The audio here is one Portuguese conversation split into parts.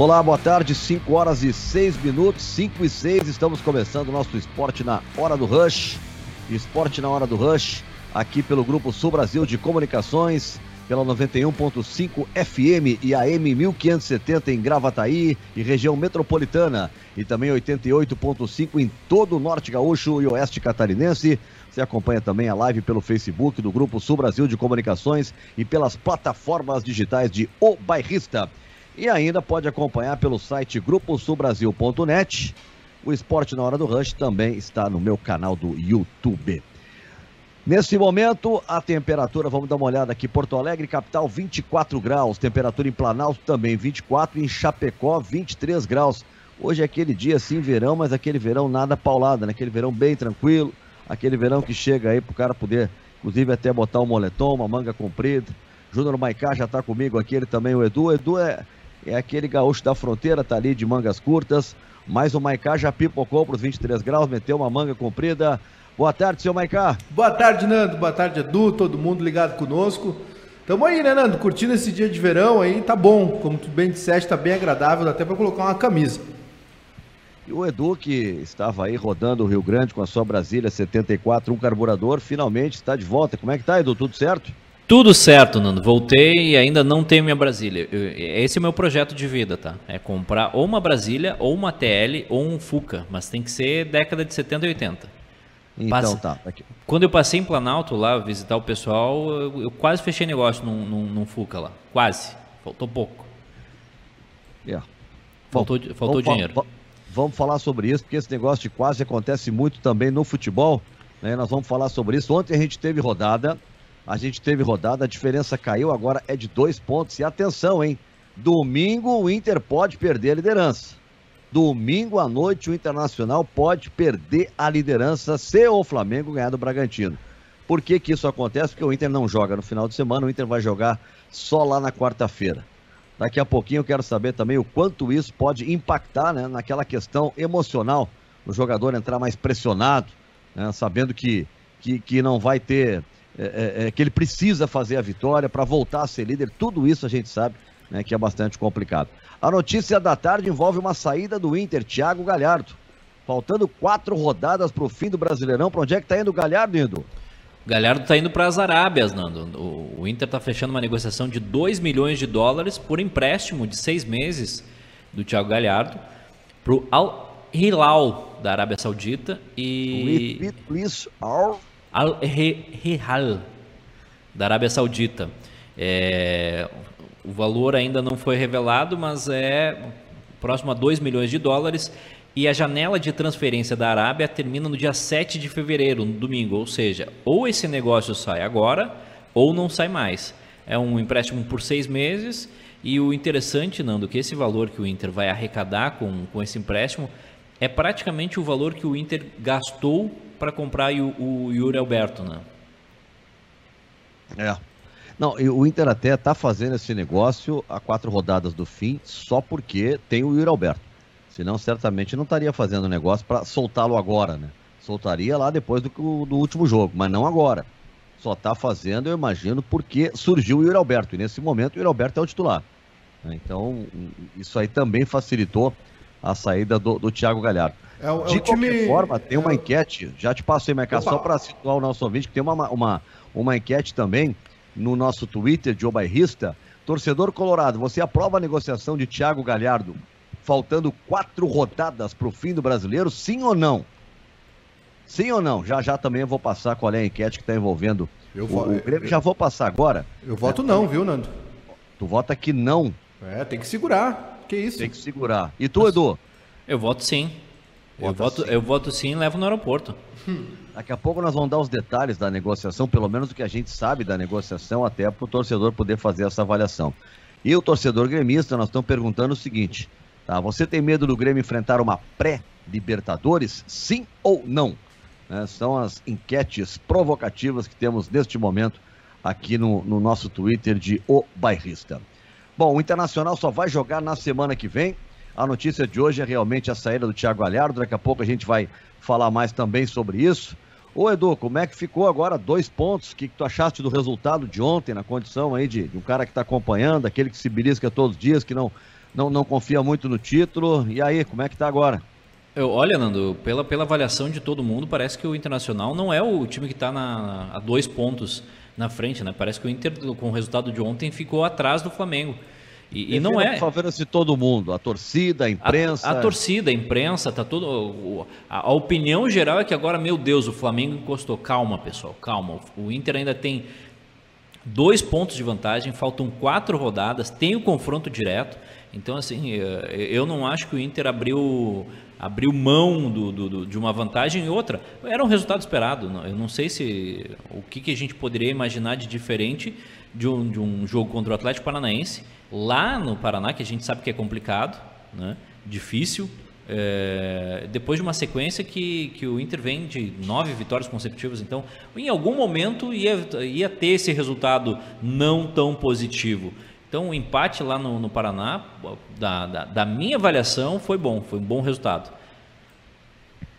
Olá, boa tarde, 5 horas e 6 minutos, 5 e 6, estamos começando o nosso esporte na hora do Rush. Esporte na hora do Rush, aqui pelo Grupo Sul Brasil de Comunicações, pela 91.5 FM e AM 1570 em Gravataí e região metropolitana, e também 88.5 em todo o norte gaúcho e oeste catarinense. Você acompanha também a live pelo Facebook do Grupo Sul Brasil de Comunicações e pelas plataformas digitais de O Bairrista. E ainda pode acompanhar pelo site gruposulbrasil.net. O Esporte na Hora do Rush também está no meu canal do YouTube. Nesse momento, a temperatura, vamos dar uma olhada aqui, Porto Alegre, capital, 24 graus, temperatura em Planalto também 24, em Chapecó, 23 graus. Hoje é aquele dia assim, verão, mas aquele verão nada paulado, né? Aquele verão bem tranquilo, aquele verão que chega aí pro cara poder, inclusive até botar um moletom, uma manga comprida. Júnior Maicá já tá comigo aqui, ele também, o Edu. O Edu é, é aquele gaúcho da fronteira, tá ali de mangas curtas, mas o Maicá já pipocou para os 23 graus, meteu uma manga comprida. Boa tarde, senhor Maicá. Boa tarde, Nando. Boa tarde, Edu, todo mundo ligado conosco. Tamo aí, né, Nando? Curtindo esse dia de verão aí, tá bom. Como tu bem disseste, tá bem agradável, dá até para colocar uma camisa. E o Edu, que estava aí rodando o Rio Grande com a sua Brasília 74, um carburador, finalmente está de volta. Como é que tá, Edu? Tudo certo? Tudo certo, Nando. Voltei e ainda não tenho minha Brasília. Eu, esse é o meu projeto de vida, tá? É comprar ou uma Brasília, ou uma TL, ou um Fuca. Mas tem que ser década de 70 e 80. Então Passa... tá. Aqui. Quando eu passei em Planalto lá, visitar o pessoal, eu, eu quase fechei negócio num, num, num, Fuca lá. Quase. Faltou pouco. Yeah. Faltou, Bom, faltou vamos dinheiro. Fa vamos falar sobre isso, porque esse negócio de quase acontece muito também no futebol. Né? Nós vamos falar sobre isso. Ontem a gente teve rodada a gente teve rodada, a diferença caiu, agora é de dois pontos. E atenção, hein? Domingo o Inter pode perder a liderança. Domingo à noite o Internacional pode perder a liderança se o Flamengo ganhar do Bragantino. Por que, que isso acontece? Porque o Inter não joga no final de semana, o Inter vai jogar só lá na quarta-feira. Daqui a pouquinho eu quero saber também o quanto isso pode impactar né, naquela questão emocional, o jogador entrar mais pressionado, né, sabendo que, que, que não vai ter é, é, é, que ele precisa fazer a vitória para voltar a ser líder. Tudo isso a gente sabe né, que é bastante complicado. A notícia da tarde envolve uma saída do Inter, Thiago Galhardo. Faltando quatro rodadas para o fim do Brasileirão. Para onde é que está indo o Galhardo, Indo? Galhardo está indo para as Arábias, Nando. O, Inter está fechando uma negociação de 2 milhões de dólares por empréstimo de seis meses do Thiago Galhardo para o Al Hilal da Arábia Saudita e. Al Al-Hilal, da Arábia Saudita. É, o valor ainda não foi revelado, mas é próximo a 2 milhões de dólares. E a janela de transferência da Arábia termina no dia 7 de fevereiro, no domingo. Ou seja, ou esse negócio sai agora, ou não sai mais. É um empréstimo por seis meses. E o interessante, Nando, que esse valor que o Inter vai arrecadar com, com esse empréstimo é praticamente o valor que o Inter gastou para comprar o, o Yuri Alberto, né? É. Não, o Inter até está fazendo esse negócio a quatro rodadas do fim só porque tem o Yuri Alberto. Senão, certamente não estaria fazendo o negócio para soltá-lo agora, né? Soltaria lá depois do, do último jogo, mas não agora. Só está fazendo, eu imagino, porque surgiu o Yuri Alberto. E nesse momento o Yuri Alberto é o titular. Então, isso aí também facilitou a saída do, do Thiago Galhardo. É, é de qualquer time... forma, tem uma é... enquete, já te passei, Mercado, só para situar o nosso ouvinte, que tem uma, uma, uma enquete também no nosso Twitter de Obairrista. Torcedor Colorado, você aprova a negociação de Thiago Galhardo faltando quatro rodadas para o fim do brasileiro, sim ou não? Sim ou não? Já já também eu vou passar qual é a enquete que está envolvendo eu o, o Grêmio. Eu, já vou passar agora. Eu voto é, não, viu, Nando? Tu vota que não. É, tem que segurar. Que isso? Tem que segurar. E tu, Edu? Eu voto sim. Eu voto, sim. eu voto sim e levo no aeroporto. Daqui a pouco nós vamos dar os detalhes da negociação, pelo menos o que a gente sabe da negociação, até para o torcedor poder fazer essa avaliação. E o torcedor gremista, nós estamos perguntando o seguinte: tá? Você tem medo do Grêmio enfrentar uma pré-Libertadores? Sim ou não? Né? São as enquetes provocativas que temos neste momento aqui no, no nosso Twitter de O Bairrista. Bom, o Internacional só vai jogar na semana que vem. A notícia de hoje é realmente a saída do Thiago Galhardo. Daqui a pouco a gente vai falar mais também sobre isso. Ô Edu, como é que ficou agora? Dois pontos. O que, que tu achaste do resultado de ontem, na condição aí de, de um cara que está acompanhando, aquele que se belisca todos os dias, que não, não, não confia muito no título. E aí, como é que tá agora? Eu, olha, Nando, pela, pela avaliação de todo mundo, parece que o Internacional não é o time que está a dois pontos na frente, né? Parece que o Inter, com o resultado de ontem, ficou atrás do Flamengo. E, e não é. Favor-se todo mundo, a torcida, a imprensa. A, a torcida, a imprensa, tá tudo. A, a, opinião geral é que agora, meu Deus, o Flamengo encostou. Calma, pessoal, calma. O Inter ainda tem dois pontos de vantagem, faltam quatro rodadas, tem o confronto direto. Então, assim, eh, eu não acho que o Inter abriu, abriu mão do, do, do, de uma vantagem e outra. Era um resultado esperado. Eu não sei se o que, que a gente poderia imaginar de diferente de um, de um jogo contra o Atlético Paranaense lá no Paraná, que a gente sabe que é complicado, né? difícil. É, depois de uma sequência que, que o Inter vem de nove vitórias consecutivas, então em algum momento ia, ia ter esse resultado não tão positivo. Então o empate lá no, no Paraná, da, da, da, minha avaliação, foi bom, foi um bom resultado.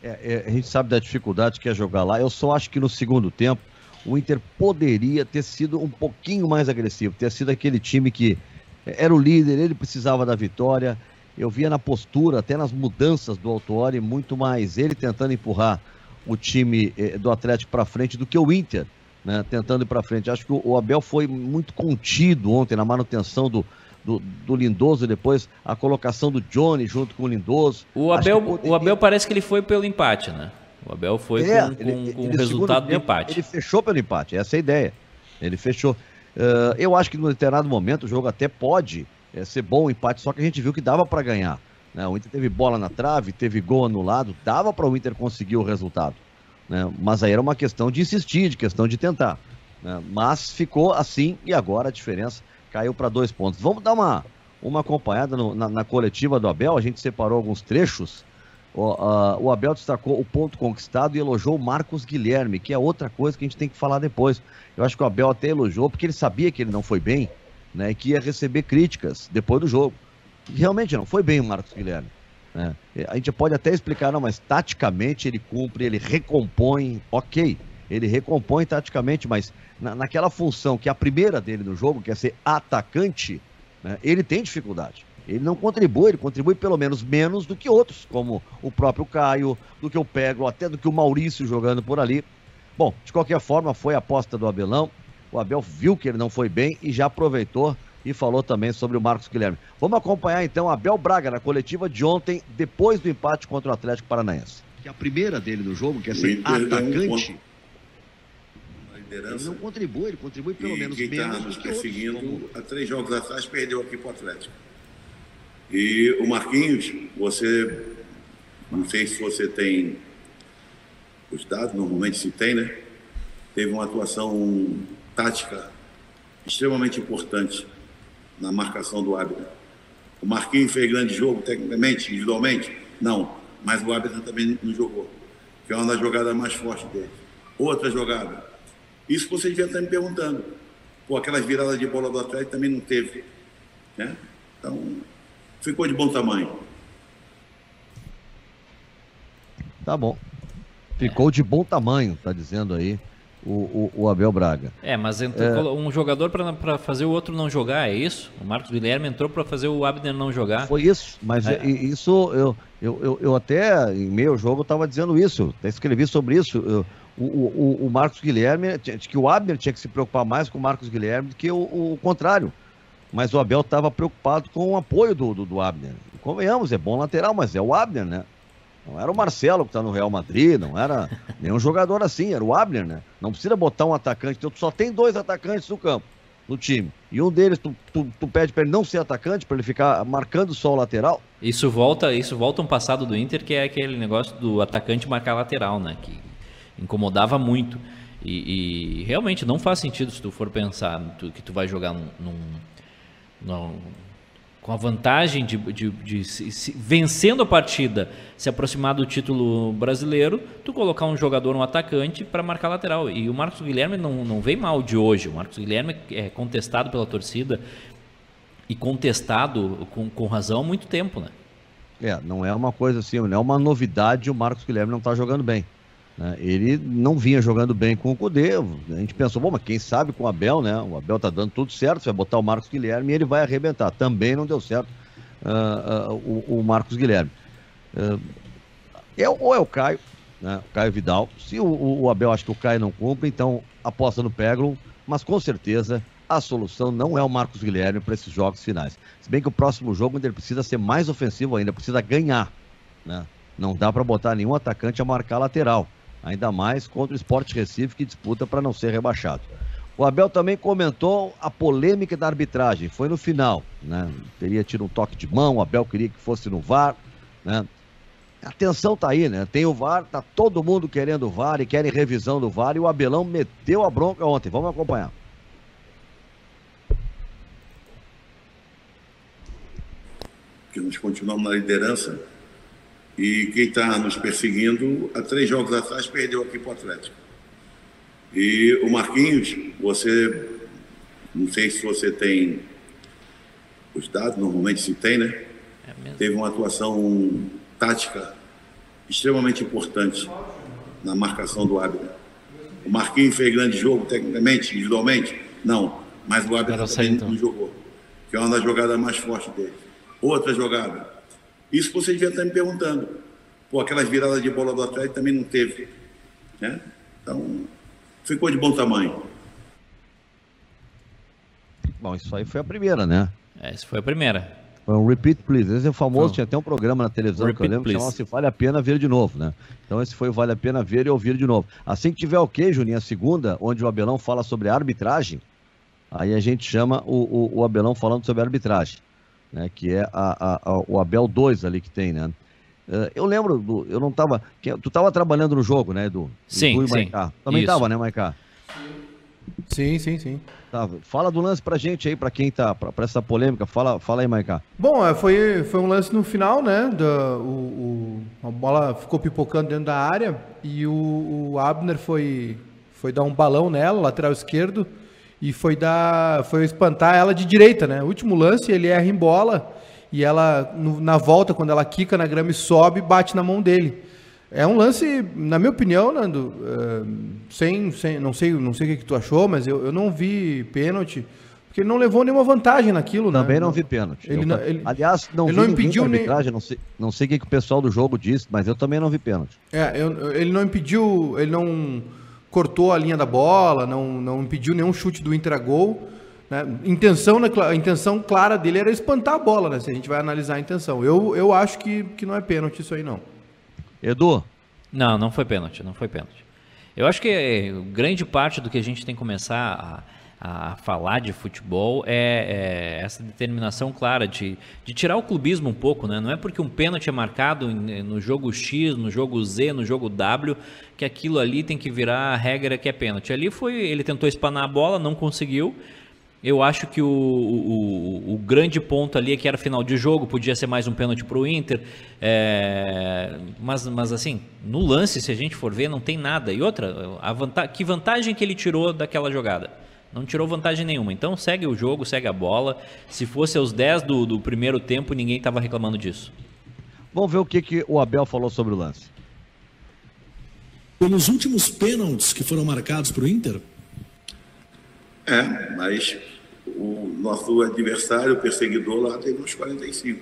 É, é, a gente sabe da dificuldade que é jogar lá. Eu só acho que no segundo tempo o Inter poderia ter sido um pouquinho mais agressivo, ter sido aquele time que era o líder, ele precisava da vitória. Eu via na postura, até nas mudanças do Autuori, muito mais ele tentando empurrar o time eh, do Atlético para frente do que o Inter, né, tentando ir para frente. Acho que o, Abel foi muito contido ontem na manutenção do, do, do, Lindoso, depois a colocação do Johnny junto com o Lindoso. O Abel, poderia... o Abel parece que ele foi pelo empate, né? O Abel foi é, com, ele, com, com o resultado do empate. Ele fechou pelo empate, essa é a ideia. Ele fechou. Uh, eu acho que no determinado momento o jogo até pode é, ser bom o empate, só que a gente viu que dava para ganhar. Né? O Inter teve bola na trave, teve gol anulado, dava para o Inter conseguir o resultado. Né? Mas aí era uma questão de insistir, de questão de tentar. Né? Mas ficou assim e agora a diferença caiu para dois pontos. Vamos dar uma, uma acompanhada no, na, na, coletiva do Abel, a gente separou alguns trechos. O, uh, o, Abel destacou o ponto conquistado e elogiou o Marcos Guilherme, que é outra coisa que a gente tem que falar depois. Eu acho que o Abel até elogiou, porque ele sabia que ele não foi bem, né, que ia receber críticas depois do jogo. realmente não foi bem o Marcos Guilherme. Né? A gente pode até explicar, não, mas taticamente ele cumpre, ele recompõe, ok, ele recompõe taticamente, mas na, naquela função que é a primeira dele no jogo, que é ser atacante, né, ele tem dificuldade. Ele não contribui, ele contribui pelo menos menos do que outros, como o próprio Caio, do que o Pego, até do que o Maurício jogando por ali. Bom, de qualquer forma, foi a aposta do Abelão. O Abel viu que ele não foi bem e já aproveitou e falou também sobre o Marcos Guilherme. Vamos acompanhar então Abel Braga na coletiva de ontem, depois do empate contra o Atlético Paranaense. Que a primeira dele no jogo, que é ser atacante. Ele não contribui, ele contribui pelo e menos quem tá menos tá perseguindo, como... há três jogos atrás, perdeu aqui para o Atlético. E o Marquinhos, você, não sei se você tem os dados, normalmente se tem, né? Teve uma atuação tática extremamente importante na marcação do árbitro. O Marquinhos fez grande jogo tecnicamente, individualmente? Não, mas o árbitro também não jogou, que é uma das jogadas mais fortes dele. Outra jogada. Isso você devia estar me perguntando. Pô, aquelas viradas de bola do Atlético também não teve. Né? Então, ficou de bom tamanho. Tá bom. Ficou de bom tamanho, tá dizendo aí o, o, o Abel Braga. É, mas entrou, é... um jogador para fazer o outro não jogar, é isso? O Marcos Guilherme entrou para fazer o Abner não jogar. Foi isso, mas é. isso eu, eu, eu, eu, até em meio jogo estava dizendo isso, até escrevi sobre isso. Eu, o, o, o, Marcos Guilherme, que o Abner tinha que se preocupar mais com o Marcos Guilherme do que o, o contrário. Mas o Abel estava preocupado com o apoio do, do, do Abner. Convenhamos, é bom lateral, mas é o Abner, né? Não era o Marcelo que está no Real Madrid, não era nenhum jogador assim, era o Abner, né? Não precisa botar um atacante, tu só tem dois atacantes no campo, no time. E um deles, tu, tu, tu pede para ele não ser atacante, para ele ficar marcando só o lateral. Isso volta, isso volta um passado do Inter, que é aquele negócio do atacante marcar lateral, né? Que incomodava muito. E, e realmente não faz sentido se tu for pensar que tu vai jogar num, num, num com a vantagem de, de, de se, se, vencendo a partida, se aproximar do título brasileiro, tu colocar um jogador, um atacante, para marcar lateral. E o Marcos Guilherme não, não vem mal de hoje. O Marcos Guilherme é contestado pela torcida e contestado com, com razão há muito tempo, né? É, não é uma coisa assim, não é uma novidade o Marcos Guilherme não está jogando bem. Né? Ele não vinha jogando bem com o Cudê. A gente pensou, bom, mas quem sabe com o Abel, né? O Abel tá dando tudo certo, vai botar o Marcos Guilherme e ele vai arrebentar. Também não deu certo uh, uh, o, o, Marcos Guilherme. é, ou é o Caio, né, o Caio Vidal. Se o, o, Abel acha que o Caio não cumpre, então aposta no Peglo, mas com certeza a solução não é o Marcos Guilherme para esses jogos finais. Se bem que o próximo jogo ele precisa ser mais ofensivo ainda, precisa ganhar. Né? Não dá para botar nenhum atacante a marcar lateral, ainda mais contra o Sport Recife que disputa para não ser rebaixado. O Abel também comentou a polêmica da arbitragem, foi no final, né? Teria tido um toque de mão, o Abel queria que fosse no VAR, né? A tensão tá aí, né? Tem o VAR, tá todo mundo querendo o VAR e querem revisão do VAR e o Abelão meteu a bronca ontem. Vamos acompanhar. Que nós continuamos na liderança e quem está nos perseguindo, há três jogos atrás, perdeu aqui para o Atlético. E o Marquinhos, você, não sei se você tem os dados, normalmente se tem, né? É Teve uma atuação tática extremamente importante na marcação do Abner. O Marquinhos fez grande jogo, tecnicamente, individualmente? Não. Mas o também então. não jogou. Que é uma das jogadas mais fortes dele. Outra jogada, isso você devia estar me perguntando. Pô, aquelas viradas de bola do Atlético também não teve. Né? Então, ficou de bom tamanho. Bom, isso aí foi a primeira, né? É, isso foi a primeira. Foi um repeat, please. Esse é o famoso, tinha até um programa na televisão repeat, que eu lembro que chamava-se Vale a Pena Ver de Novo, né? Então esse foi o Vale a Pena Ver e Ouvir de Novo. Assim que tiver ok, Juninho, a segunda, onde o Abelão fala sobre arbitragem, aí a gente chama o, o, o Abelão falando sobre arbitragem né, que é a, a, a, o Abel 2 ali que tem, né? Eh, eu lembro, do, eu não estava. Tu estava trabalhando no jogo, né, Edu? Sim, Edu sim. Maicá. Também estava, né, Maicá? Sim, sim, sim. Tá, fala do lance pra gente aí, pra quem tá, pra, pra essa polêmica. Fala, fala aí, Maicá. Bom, é, foi, foi um lance no final, né? Da, o, o, a bola ficou pipocando dentro da área e o, o Abner foi, foi dar um balão nela, lateral esquerdo e foi dar, foi espantar ela de direita, né? O último lance ele erra em bola e ela no, na volta quando ela quica na grama e sobe bate na mão dele. É um lance, na minha opinião, Nando, uh, sem, sem, não sei, não sei o que, que tu achou, mas eu, eu não vi pênalti. Porque ele não levou nenhuma vantagem naquilo, Também né? não vi pênalti. Ele, não, ele, aliás, não ele vi não impediu nem não sei, não sei o que, que o pessoal do jogo disse, mas eu também não vi pênalti. É, eu, ele não impediu, ele não cortou a linha da bola, não, não impediu nenhum chute do Inter a gol. Né? Intenção, né, a intenção clara dele era espantar a bola, né? Se a gente vai analisar a intenção. Eu, eu acho que, que não é pênalti isso aí, não. Edu? Não, não foi pênalti, não foi pênalti. Eu acho que grande parte do que a gente tem que começar a a falar de futebol é, é, essa determinação clara de, de tirar o clubismo um pouco, né? Não é porque um pênalti é marcado no jogo X, no jogo Z, no jogo W, que aquilo ali tem que virar a regra que é pênalti. Ali foi, ele tentou espanar a bola, não conseguiu. Eu acho que o, o, o, grande ponto ali é que era final de jogo, podia ser mais um pênalti para o Inter. É, mas, mas assim, no lance, se a gente for ver, não tem nada. E outra, a que vantagem que ele tirou daquela jogada? Não tirou vantagem nenhuma. Então segue o jogo, segue a bola. Se fosse aos 10 do, do primeiro tempo, ninguém estava reclamando disso. Vamos ver o que, que o Abel falou sobre o lance. Nos últimos pênaltis que foram marcados para o Inter? É, mas o nosso adversário, o perseguidor lá, teve uns 45.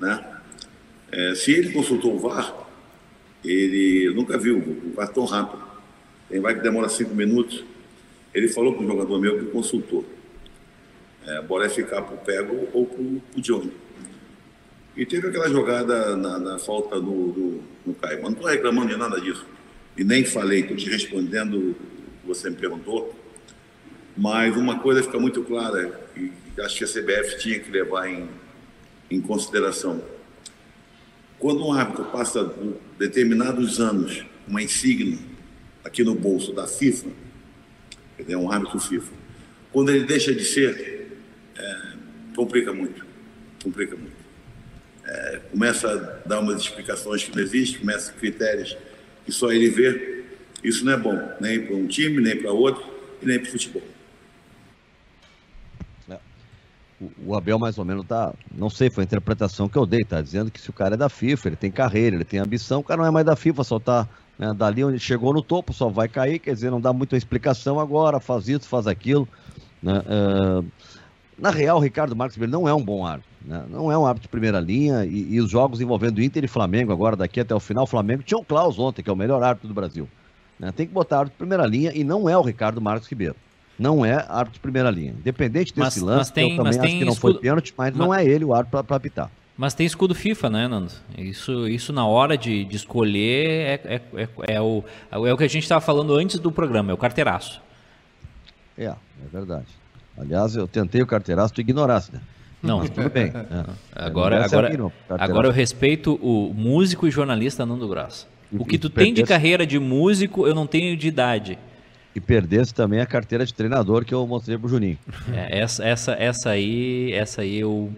Né? É, se ele consultou o VAR, ele nunca viu o VAR tão rápido. Tem vai que demora cinco minutos. Ele falou para o jogador meu que consultou. É, a bola é ficar para o Pego ou para o Johnny. E teve aquela jogada na, na falta no, no, no Caio. Mas não estou reclamando de nada disso. E nem falei, estou te respondendo o que você me perguntou. Mas uma coisa fica muito clara, e acho que a CBF tinha que levar em, em consideração. Quando um árbitro passa determinados anos uma insígnia aqui no bolso da FIFA, é um árbitro FIFA. Quando ele deixa de ser, é, complica muito. Complica muito. É, começa a dar umas explicações que não existem, começa critérios que só ele vê. Isso não é bom, nem para um time, nem para outro, e nem para o futebol. É. O Abel, mais ou menos, tá. Não sei, foi a interpretação que eu dei, tá? Dizendo que se o cara é da FIFA, ele tem carreira, ele tem ambição, o cara não é mais da FIFA, só tá né? Dali onde chegou no topo, só vai cair, quer dizer, não dá muita explicação agora, faz isso, faz aquilo. Né? Uh, na real, o Ricardo Marques ele não é um bom árbitro. Né? Não é um árbitro de primeira linha e, e, os jogos envolvendo Inter e Flamengo agora, daqui até o final, o Flamengo tinha o Klaus ontem, que é o melhor árbitro do Brasil. Né? Tem que botar árbitro de primeira linha e não é o Ricardo Marcos Ribeiro. Não é árbitro de primeira linha. Independente desse mas, lance, mas tem, eu também acho que não escudo... foi pênalti, mas, mas, não é ele o árbitro para apitar. Mas tem escudo FIFA, né, Nando? Isso, isso na hora de, de escolher é, é, é, é, o, é o que a gente estava falando antes do programa, é o carteiraço. É, é verdade. Aliás, eu tentei o carteiraço, tu ignorasse, né? Não, Mas tudo bem. É. Agora, agora, agora eu respeito o músico e jornalista Nando Graça. O que tu tem de carreira de músico, eu não tenho de idade. E perdesse também a carteira de treinador que eu mostrei pro Juninho. É, essa, essa, essa aí, essa aí eu,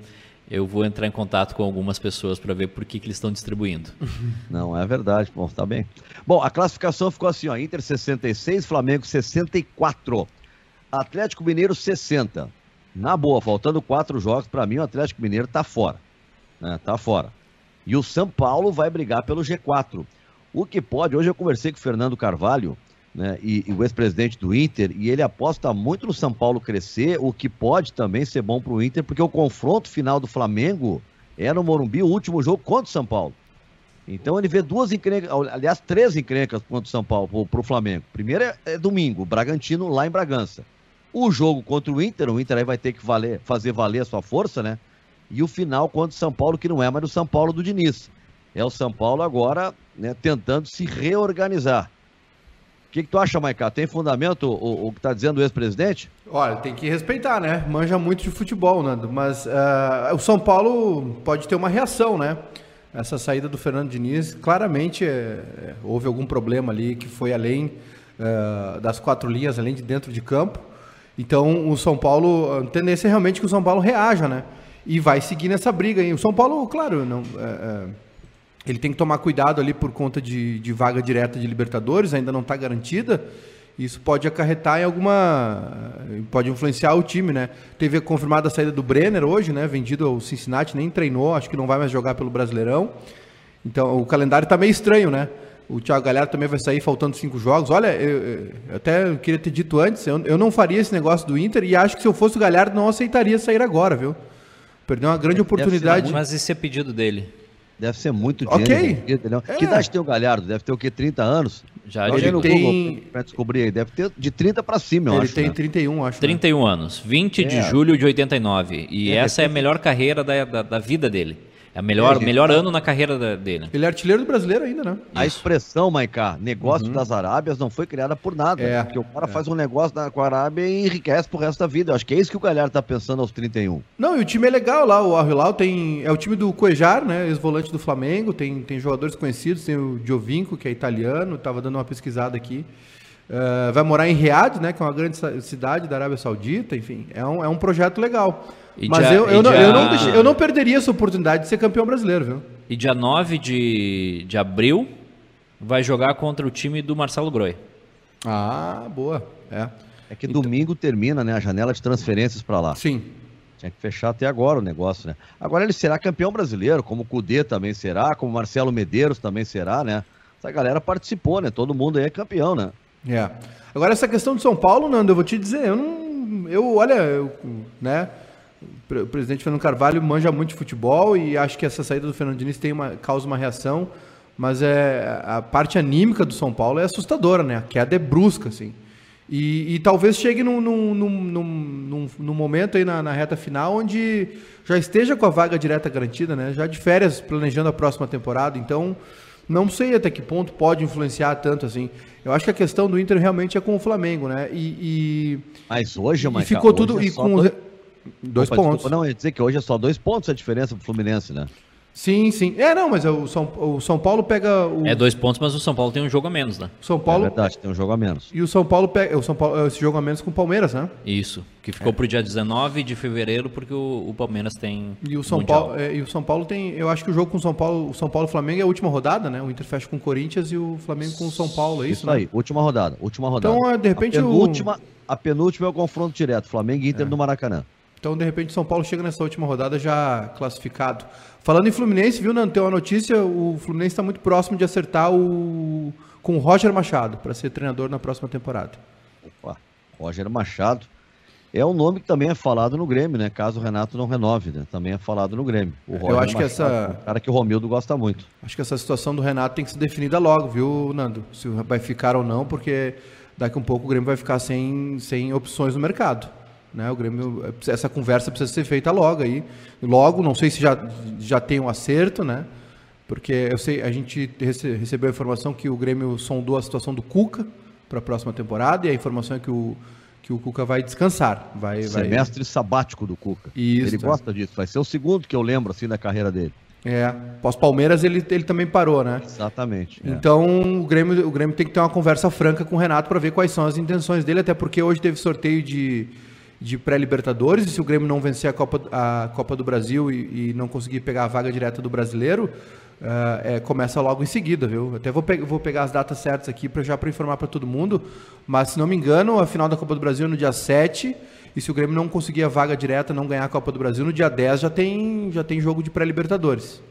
eu vou entrar em contato com algumas pessoas para ver por que, que eles estão distribuindo. Não, é verdade. Bom, tá bem. Bom, a classificação ficou assim, ó. Inter 66, Flamengo 64. Atlético Mineiro 60. Na boa, faltando quatro jogos, para mim o Atlético Mineiro tá fora. Né? Tá fora. E o São Paulo vai brigar pelo G4. O que pode, hoje eu conversei com o Fernando Carvalho, né, e, e o ex-presidente do Inter, e ele aposta muito no São Paulo crescer, o que pode também ser bom para o Inter, porque o confronto final do Flamengo é no Morumbi, o último jogo contra o São Paulo. Então ele vê duas encrencas, aliás, três encrencas contra o São Paulo, para o Flamengo. Primeiro é, é domingo, Bragantino lá em Bragança. O jogo contra o Inter, o Inter aí vai ter que valer, fazer valer a sua força, né? E o final contra o São Paulo, que não é mais o São Paulo do Diniz. É o São Paulo agora né, tentando se reorganizar. O que, que tu acha, Maicá? Tem fundamento o, o que está dizendo o ex-presidente? Olha, tem que respeitar, né? Manja muito de futebol, Nando. Mas uh, o São Paulo pode ter uma reação, né? Essa saída do Fernando Diniz, claramente é, houve algum problema ali que foi além uh, das quatro linhas, além de dentro de campo. Então, o São Paulo, a tendência é realmente que o São Paulo reaja, né? E vai seguir nessa briga. E o São Paulo, claro, não, é, é, ele tem que tomar cuidado ali por conta de, de vaga direta de Libertadores, ainda não está garantida. Isso pode acarretar em alguma. pode influenciar o time, né? Teve confirmada a saída do Brenner hoje, né? Vendido ao Cincinnati, nem treinou, acho que não vai mais jogar pelo Brasileirão. Então, o calendário está meio estranho, né? O Thiago Galhardo também vai sair faltando cinco jogos. Olha, eu, eu até queria ter dito antes, eu, eu, não faria esse negócio do Inter e acho que se eu fosse o Galhardo não aceitaria sair agora, viu? Perdeu uma grande oportunidade. Mas esse é pedido dele. Deve ser muito dinheiro. Ok. É. Que idade tem o Galhardo? Deve ter o quê? 30 anos? Já ele no tem... Google pra descobrir aí. Deve ter de 30 para cima, eu ele acho. Ele tem né? 31, acho. 31 né? anos. 20 é. de julho de 89. E é, essa é a melhor carreira da, da, da vida dele. É o melhor, é, melhor ano na carreira dele. Ele é artilheiro do brasileiro ainda, né? A expressão, Maicá, negócio uhum. das Arábias não foi criada por nada. É, porque o cara é. faz um negócio na, com a Arábia e enriquece pro resto da vida. Eu acho que é isso que o Galhardo tá pensando aos 31. Não, e o time é legal lá. O Al tem. É o time do Cuejar, né? Ex-volante do Flamengo. Tem, tem jogadores conhecidos. Tem o Giovinco, que é italiano. Tava dando uma pesquisada aqui. Uh, vai morar em Riad, né? Que é uma grande cidade da Arábia Saudita. Enfim, é um, é um projeto legal. E Mas dia, eu, eu, não, dia... eu, não, eu não perderia essa oportunidade de ser campeão brasileiro, viu? E dia 9 de, de abril vai jogar contra o time do Marcelo Groi. Ah, boa. É. É que então... domingo termina, né, a janela de transferências para lá. Sim. Tinha que fechar até agora o negócio, né? Agora ele será campeão brasileiro, como o Cudê também será, como o Marcelo Medeiros também será, né? Essa galera participou, né? Todo mundo aí é campeão, né? É. Agora essa questão de São Paulo, Nando, eu vou te dizer, eu não, eu, olha, eu, né? O presidente Fernando Carvalho manja muito de futebol e acho que essa saída do Fernando Diniz tem uma, causa uma reação, mas é, a parte anímica do São Paulo é assustadora, né? A queda é brusca, assim. E, e talvez chegue num, num, num, num, momento aí na, na, reta final onde já esteja com a vaga direta garantida, né? Já de férias planejando a próxima temporada. Então, não sei até que ponto pode influenciar tanto assim. Eu acho que a questão do Inter realmente é com o Flamengo, né? E, e mas hoje, mas ficou tudo é e com dois, dois Opa, pontos. Desculpa, não, ia dizer que hoje é só dois pontos a diferença pro Fluminense, né? Sim, sim. É, não, mas o São, o São Paulo pega. O... É dois pontos, mas o São Paulo tem um jogo a menos, né? São Paulo. É verdade, tem um jogo a menos. E o São Paulo pega. O São Paulo, esse jogo a menos com o Palmeiras, né? Isso. Que ficou é. pro dia 19 de fevereiro, porque o, o Palmeiras tem. E o São Paulo. É, e o São Paulo tem. Eu acho que o jogo com o São Paulo. O São Paulo Flamengo é a última rodada, né? O Inter fecha com o Corinthians e o Flamengo com o São Paulo, é isso? Isso né? aí, última rodada. Última rodada. Então, é, de repente. A penúltima, o... a penúltima é o confronto direto, Flamengo e Inter é. no Maracanã. Então, de repente, São Paulo chega nessa última rodada já classificado. Falando em Fluminense, viu, Nando? Tem uma notícia: o Fluminense está muito próximo de acertar o com o Roger Machado para ser treinador na próxima temporada. Opa, Roger Machado. é um nome que também é falado no Grêmio, né? Caso o Renato não renove, né? Também é falado no Grêmio. O Eu acho que essa. É um cara que o Romildo gosta muito. Acho que essa situação do Renato tem que ser definida logo, viu, Nando? Se vai ficar ou não, porque daqui a um pouco o Grêmio vai ficar sem, sem opções no mercado. Né? O Grêmio, essa conversa precisa ser feita logo aí. Logo, não sei se já, já tem um acerto, né? Porque eu sei, a gente recebeu a informação que o Grêmio sondou a situação do Cuca para a próxima temporada e a informação é que o que o Cuca vai descansar. Vai, Semestre vai... sabático do Cuca. Isso, ele gosta disso. Vai ser o segundo que eu lembro assim da carreira dele. É, pós-Palmeiras ele, ele também parou, né? Exatamente. É. Então o Grêmio, o Grêmio tem que ter uma conversa franca com o Renato para ver quais são as intenções dele, até porque hoje teve sorteio de, de pré-Libertadores e se o Grêmio não vencer a Copa, a Copa do Brasil e, e não conseguir pegar a vaga direta do brasileiro, Uh, é, começa logo em seguida, viu? Até vou, pe vou pegar as datas certas aqui para já para informar para todo mundo. Mas se não me engano, a final da Copa do Brasil é no dia 7. E se o Grêmio não conseguir a vaga direta, não ganhar a Copa do Brasil, no dia 10 já tem, já tem jogo de pré-Libertadores.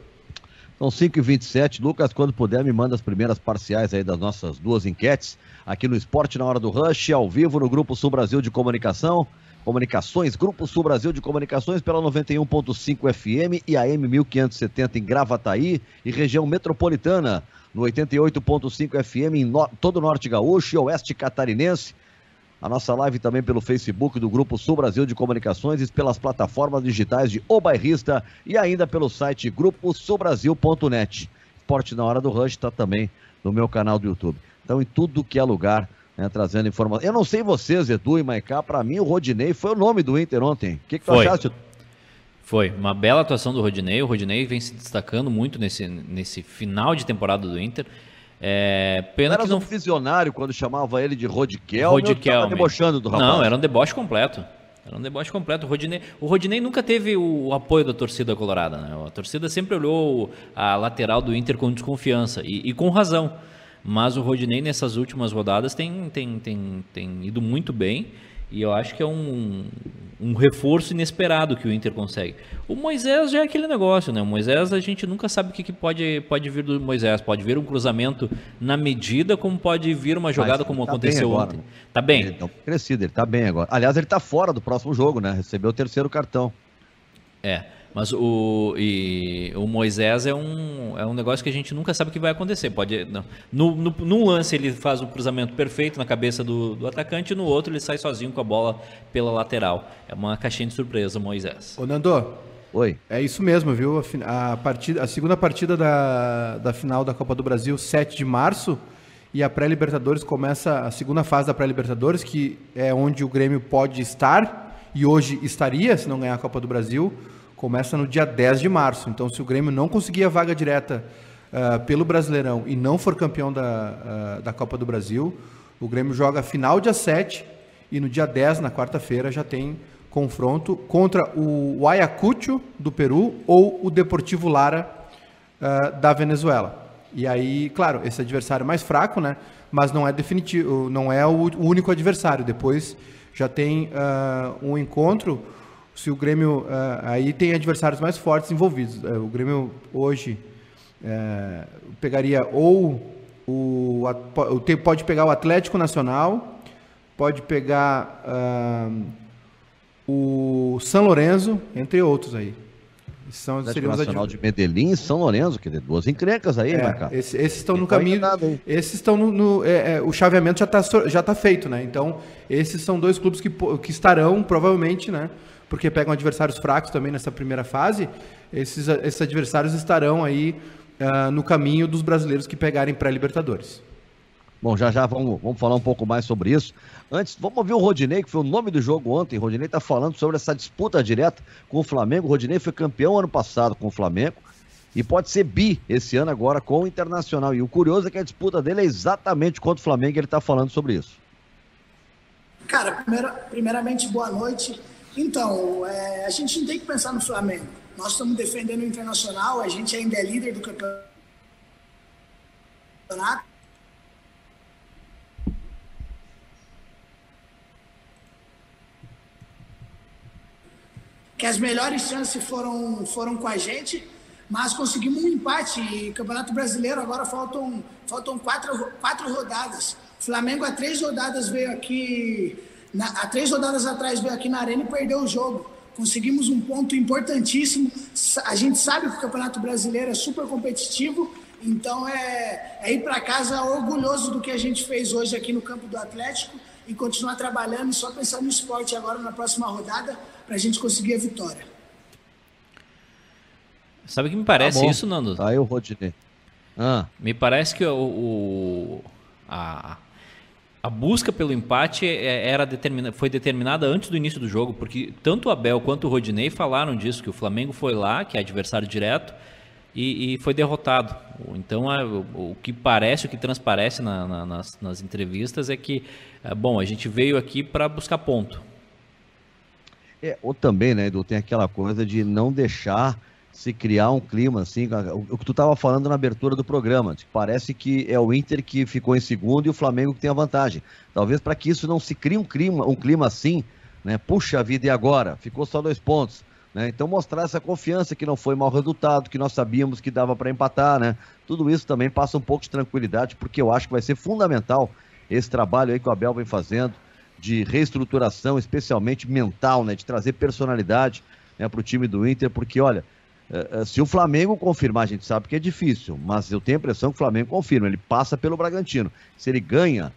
São 5 e 27 Lucas, quando puder, me manda as primeiras parciais aí das nossas duas enquetes. Aqui no Esporte na Hora do Rush, ao vivo no Grupo Sul Brasil de Comunicação. Comunicações, Grupo Sul Brasil de Comunicações pela 91.5 FM e AM 1570 em Gravataí e região metropolitana, no 88.5 FM em no... todo o Norte Gaúcho e Oeste Catarinense. A nossa live também pelo Facebook do Grupo Sul Brasil de Comunicações e pelas plataformas digitais de O Bairrista e ainda pelo site gruposulbrasil.net. Esporte na Hora do Rush está também no meu canal do YouTube. Então, em tudo que é lugar, né, trazendo informação. Eu não sei vocês, Edu e Maicá, para mim o Rodinei foi o nome do Inter ontem. O que, que tu foi. achaste? Foi uma bela atuação do Rodinei. O Rodinei vem se destacando muito nesse, nesse final de temporada do Inter. É, pena era que não um visionário quando chamava ele de Rodikel. Rodikel. debochando do rapaz. Não, era um deboche completo. Era um deboche completo. O Rodinei, o Rodinei nunca teve o apoio da torcida colorada. Né? A torcida sempre olhou a lateral do Inter com desconfiança e, e com razão. Mas o Rodinei nessas últimas rodadas tem, tem, tem, tem ido muito bem e eu acho que é um, um reforço inesperado que o Inter consegue. O Moisés já é aquele negócio, né? O Moisés a gente nunca sabe o que, que pode, pode vir do Moisés. Pode vir um cruzamento na medida, como pode vir uma jogada como tá aconteceu ontem. Né? Tá bem. Ele tá crescido, ele tá bem agora. Aliás, ele tá fora do próximo jogo, né? Recebeu o terceiro cartão. É. Mas o, e, o Moisés é um, é um negócio que a gente nunca sabe o que vai acontecer. Pode, no, no, num lance ele faz o cruzamento perfeito na cabeça do, do atacante, e no outro ele sai sozinho com a bola pela lateral. É uma caixinha de surpresa, Moisés. Ô Nando, Oi. É isso mesmo, viu? A, partida, a segunda partida da, da final da Copa do Brasil, 7 de março, e a pré-Libertadores começa a segunda fase da pré-Libertadores, que é onde o Grêmio pode estar, e hoje estaria, se não ganhar a Copa do Brasil começa no dia 10 de março. Então, se o Grêmio não conseguir a vaga direta uh, pelo Brasileirão e não for campeão da, uh, da Copa do Brasil, o Grêmio joga final dia 7 e no dia 10, na quarta-feira, já tem confronto contra o Ayacucho do Peru ou o Deportivo Lara uh, da Venezuela. E aí, claro, esse adversário é mais fraco, né? Mas não é definitivo, não é o, único adversário. Depois já tem um encontro se o Grêmio. Uh, aí tem adversários mais fortes envolvidos. Uh, o Grêmio hoje uh, pegaria ou o. Pode pegar o Atlético Nacional, pode pegar o São Lourenço, entre outros aí. São, Atlético Nacional de Medellín e São Lourenço, que tem duas encrencas aí, é, né, Esse, esses estão no caminho. Esses estão no. no é, é, o chaveamento já está já tá feito, né? Então, esses são dois clubes que, que estarão, provavelmente, né? porque pegam adversários fracos também nessa primeira fase, esses, esses adversários estarão aí uh, no caminho dos brasileiros que pegarem pré-Libertadores. Bom, já já vamos, vamos falar um pouco mais sobre isso. Antes, vamos ouvir o Rodinei, que foi o nome do jogo ontem. O Rodinei está falando sobre essa disputa direta com o Flamengo. O Rodinei foi campeão ano passado com o Flamengo e pode ser bi esse ano agora com o Internacional. E o curioso é que a disputa dele é exatamente contra o Flamengo ele está falando sobre isso. Cara, primeira, primeiramente, boa noite. Então, é, a gente não tem que pensar no Flamengo. Nós estamos defendendo o Internacional, a gente ainda é líder do campeonato. Que as melhores chances foram, foram com a gente, mas conseguimos um empate. E Campeonato Brasileiro agora faltam, faltam quatro, quatro rodadas. Flamengo há três rodadas veio aqui na, há três rodadas atrás veio aqui na Arena e perdeu o jogo. Conseguimos um ponto importantíssimo. A gente sabe que o Campeonato Brasileiro é super competitivo, então é, é ir para casa orgulhoso do que a gente fez hoje aqui no campo do Atlético e continuar trabalhando e só pensar no esporte agora na próxima rodada para a gente conseguir a vitória. Sabe o que me parece tá isso, Nando? Tá aí o Rodinei. Ah. Me parece que o, o a, a busca pelo empate é, era determina, foi determinada antes do início do jogo, porque tanto o Abel quanto o Rodinei falaram disso, que o Flamengo foi lá, que é adversário direto, e, e foi derrotado. Então, a, o, o, que parece, o que transparece na, na, nas, nas, entrevistas é que, é, bom, a gente veio aqui para buscar ponto. É, ou também, né, Edu, tem aquela coisa de não deixar se criar um clima assim, o que tu estava falando na abertura do programa, parece que é o Inter que ficou em segundo e o Flamengo que tem a vantagem. Talvez para que isso não se crie um clima, um clima assim, né? Puxa vida, e agora? Ficou só dois pontos. Né? Então mostrar essa confiança que não foi mau resultado, que nós sabíamos que dava para empatar, né? Tudo isso também passa um pouco de tranquilidade, porque eu acho que vai ser fundamental esse trabalho aí que o Abel vem fazendo de reestruturação, especialmente mental, né? De trazer personalidade né, para o time do Inter, porque olha, é, é, se o Flamengo confirmar, a gente sabe que é difícil, mas eu tenho a impressão que o Flamengo confirma, ele passa pelo Bragantino. Se ele ganha,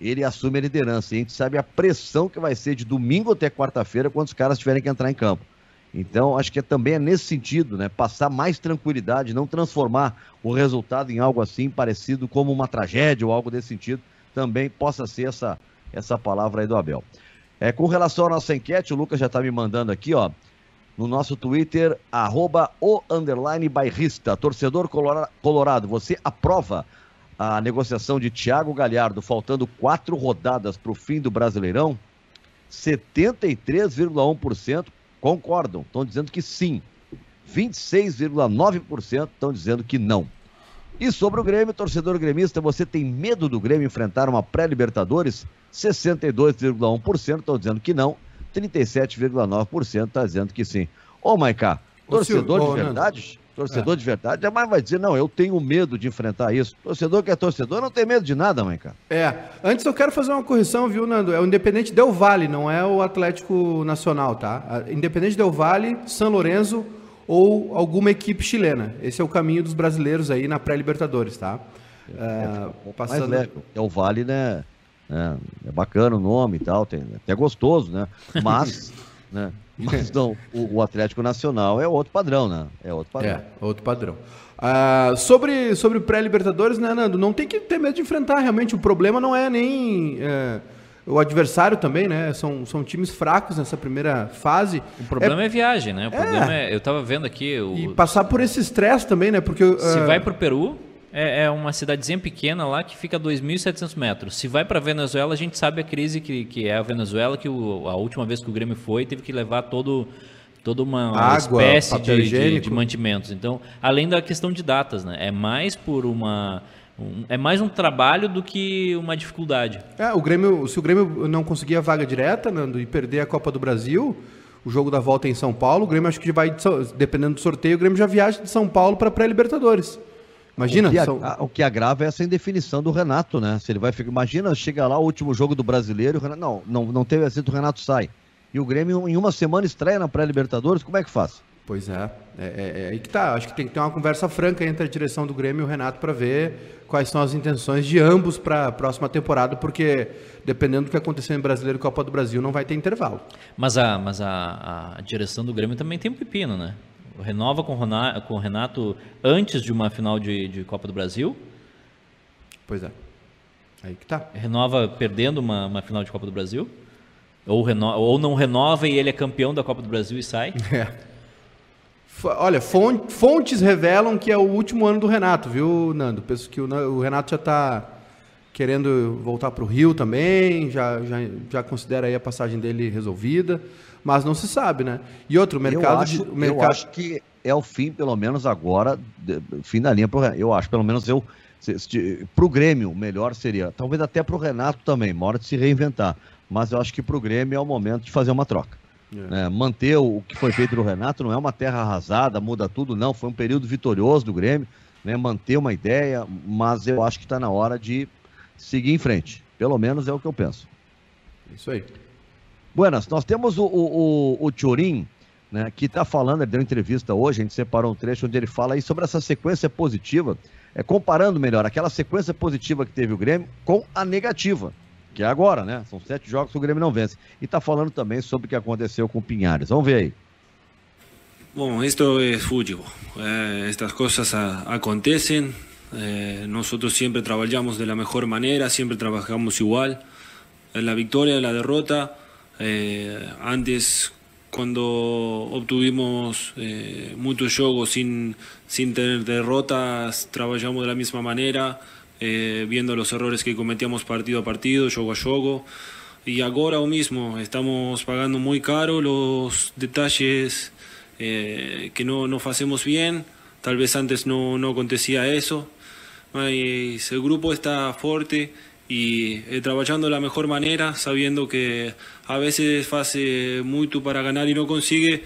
ele assume a liderança. E a gente sabe a pressão que vai ser de domingo até quarta-feira quando os caras tiverem que entrar em campo. Então, acho que é, também é nesse sentido, né? Passar mais tranquilidade, não transformar o resultado em algo assim parecido como uma tragédia ou algo desse sentido, também possa ser essa, essa palavra aí do Abel. É, com relação à nossa enquete, o Lucas já está me mandando aqui, ó no nosso Twitter, arroba o underline bairrista. Torcedor colorado, você aprova a negociação de Thiago Galhardo, faltando quatro rodadas para o fim do Brasileirão? 73,1% concordam, estão dizendo que sim. 26,9% estão dizendo que não. E sobre o Grêmio, torcedor gremista, você tem medo do Grêmio enfrentar uma pré-Libertadores? 62,1% estão dizendo que não 37,9% está dizendo que sim. Ô, Maiká, torcedor de verdade, torcedor é. de verdade, jamais vai dizer, não, eu tenho medo de enfrentar isso. Torcedor que é torcedor não tem medo de nada, Maiká. É, antes eu quero fazer uma correção, viu, Nando? É o Independente Del Vale, não é o Atlético Nacional, tá? Independente Del Vale, São Lourenço ou alguma equipe chilena. Esse é o caminho dos brasileiros aí na pré-Libertadores, tá? É, é, passando... Mais leve. É o Vale, né? É, é bacana o nome e tal, tem, até gostoso, né? Mas, né? Mas não, o, o, Atlético Nacional é outro padrão, né? É outro padrão. É, outro padrão. Ah, sobre sobre pré-Libertadores, né, Nando? Não tem que ter medo de enfrentar, realmente. O problema não é nem é, o adversário também, né? São, são times fracos nessa primeira fase. O problema é, é viagem, né? O problema é, é eu estava vendo aqui. O, e passar por esse estresse também, né? Porque. Se uh... vai para o Peru, é, é, uma cidadezinha pequena lá que fica a 2.700 metros. Se vai para Venezuela, a gente sabe a crise que, que é a Venezuela, que o, a última vez que o Grêmio foi, teve que levar todo, toda uma, Água, espécie de, de, de, mantimentos. Então, além da questão de datas, né? É mais por uma... Um, é mais um trabalho do que uma dificuldade. É, o Grêmio, se o Grêmio não conseguir a vaga direta Nando, e perder a Copa do Brasil, o jogo da volta é em São Paulo, o Grêmio acho que vai, dependendo do sorteio, o Grêmio já viaja de São Paulo para pré-Libertadores. Imagina. O que, são... o que agrava é essa indefinição do Renato, né? Se ele vai ficar. Imagina, chega lá o último jogo do brasileiro, Renato... não, não, não teve assim, o Renato sai. E o Grêmio em uma semana estreia na pré-Libertadores, como é que faz? Pois é. É, é, é aí que tá. Acho que tem que ter uma conversa franca entre a direção do Grêmio e o Renato para ver quais são as intenções de ambos para a próxima temporada, porque dependendo do que acontecer em Brasileiro e Copa do Brasil, não vai ter intervalo. Mas a, mas a, a direção do Grêmio também tem um pepino, né? Renova com o Renato antes de uma final de, de Copa do Brasil. Pois é. Aí que tá. Renova perdendo uma, uma final de Copa do Brasil. Ou, reno, ou não renova e ele é campeão da Copa do Brasil e sai. É. Olha, fontes revelam que é o último ano do Renato, viu, Nando? Penso que o, o Renato já está querendo voltar para o Rio também, já, já, já considera aí a passagem dele resolvida mas não se sabe, né? E outro, o mercado... Eu acho, de, o mercado... eu acho que é o fim, pelo menos agora, fim da linha pro Eu acho, pelo menos eu... Para o Grêmio, melhor seria, talvez até para o Renato também, uma hora de se reinventar. Mas eu acho que para o Grêmio é o momento de fazer uma troca. É. É, manter o que foi feito no Renato não é uma terra arrasada, muda tudo, não. Foi um período vitorioso do Grêmio, né? manter uma ideia, mas eu acho que está na hora de seguir em frente. Pelo menos é o que eu penso. Isso aí. Buenas, nós temos o, o, o, né, que está falando, ele deu entrevista hoje, a gente separou um trecho onde ele fala aí sobre essa sequência positiva, é, comparando melhor aquela sequência positiva que teve o Grêmio com a negativa, que é agora, né? São sete jogos que o Grêmio não vence. E está falando também sobre o que aconteceu com o Pinhares. Vamos ver aí. Bom, esto es fútbol. Eh, estas cosas a, acontecen. Eh, nosotros siempre trabajamos de la mejor manera, siempre trabajamos igual. En la victoria, en la derrota. Eh, antes, cuando obtuvimos eh, muchos juegos sin, sin tener derrotas, trabajamos de la misma manera, eh, viendo los errores que cometíamos partido a partido, juego a juego. Y ahora mismo estamos pagando muy caro los detalles eh, que no, no hacemos bien. Tal vez antes no, no acontecía eso. Mas el grupo está fuerte y eh, trabajando de la mejor manera, sabiendo que a veces hace mucho para ganar y no consigue,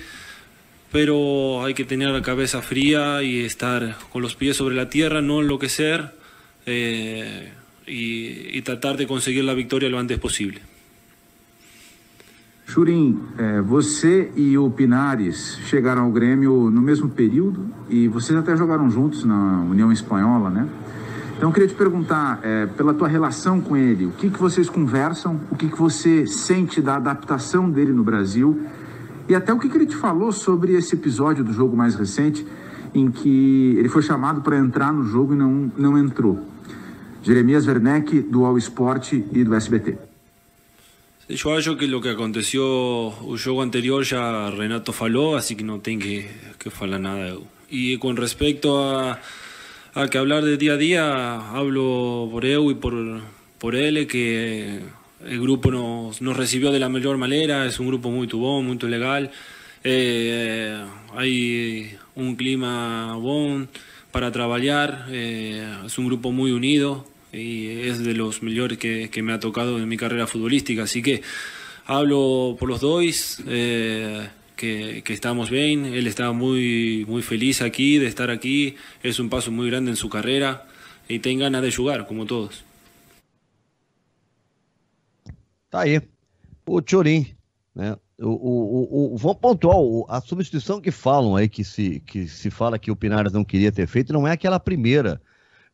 pero hay que tener la cabeza fría y estar con los pies sobre la tierra, no enloquecer eh, y, y tratar de conseguir la victoria lo antes posible. Churim, é, você e o Pinares chegaram ao Grêmio no mesmo período e vocês até jogaram juntos na União Espanhola, né? Então eu queria te perguntar, é, pela tua relação com ele, o que, que vocês conversam, o que, que você sente da adaptação dele no Brasil e até o que, que ele te falou sobre esse episódio do jogo mais recente em que ele foi chamado para entrar no jogo e não, não entrou. Jeremias Werneck, do All Sport e do SBT. Yo acho que lo que aconteció el juego anterior ya Renato faló, así que no tengo que, que falar nada. Y con respecto a, a que hablar de día a día, hablo por él y por, por él, que el grupo nos, nos recibió de la mejor manera, es un grupo muy bom, muy legal. Eh, hay un clima bom para trabajar, eh, es un grupo muy unido y es de los mejores que, que me ha tocado en mi carrera futbolística. Así que hablo por los dos, eh, que, que, estamos bien. Él está muy, muy feliz aquí, de estar aquí. Es un paso muy grande en su carrera y tiene ganas de jugar, como todos. Tá aí, o Turim, né? O, o, o, vamos pontuar a substituição que falam aí, que se, que se fala que o Pinares não queria ter feito, não é aquela primeira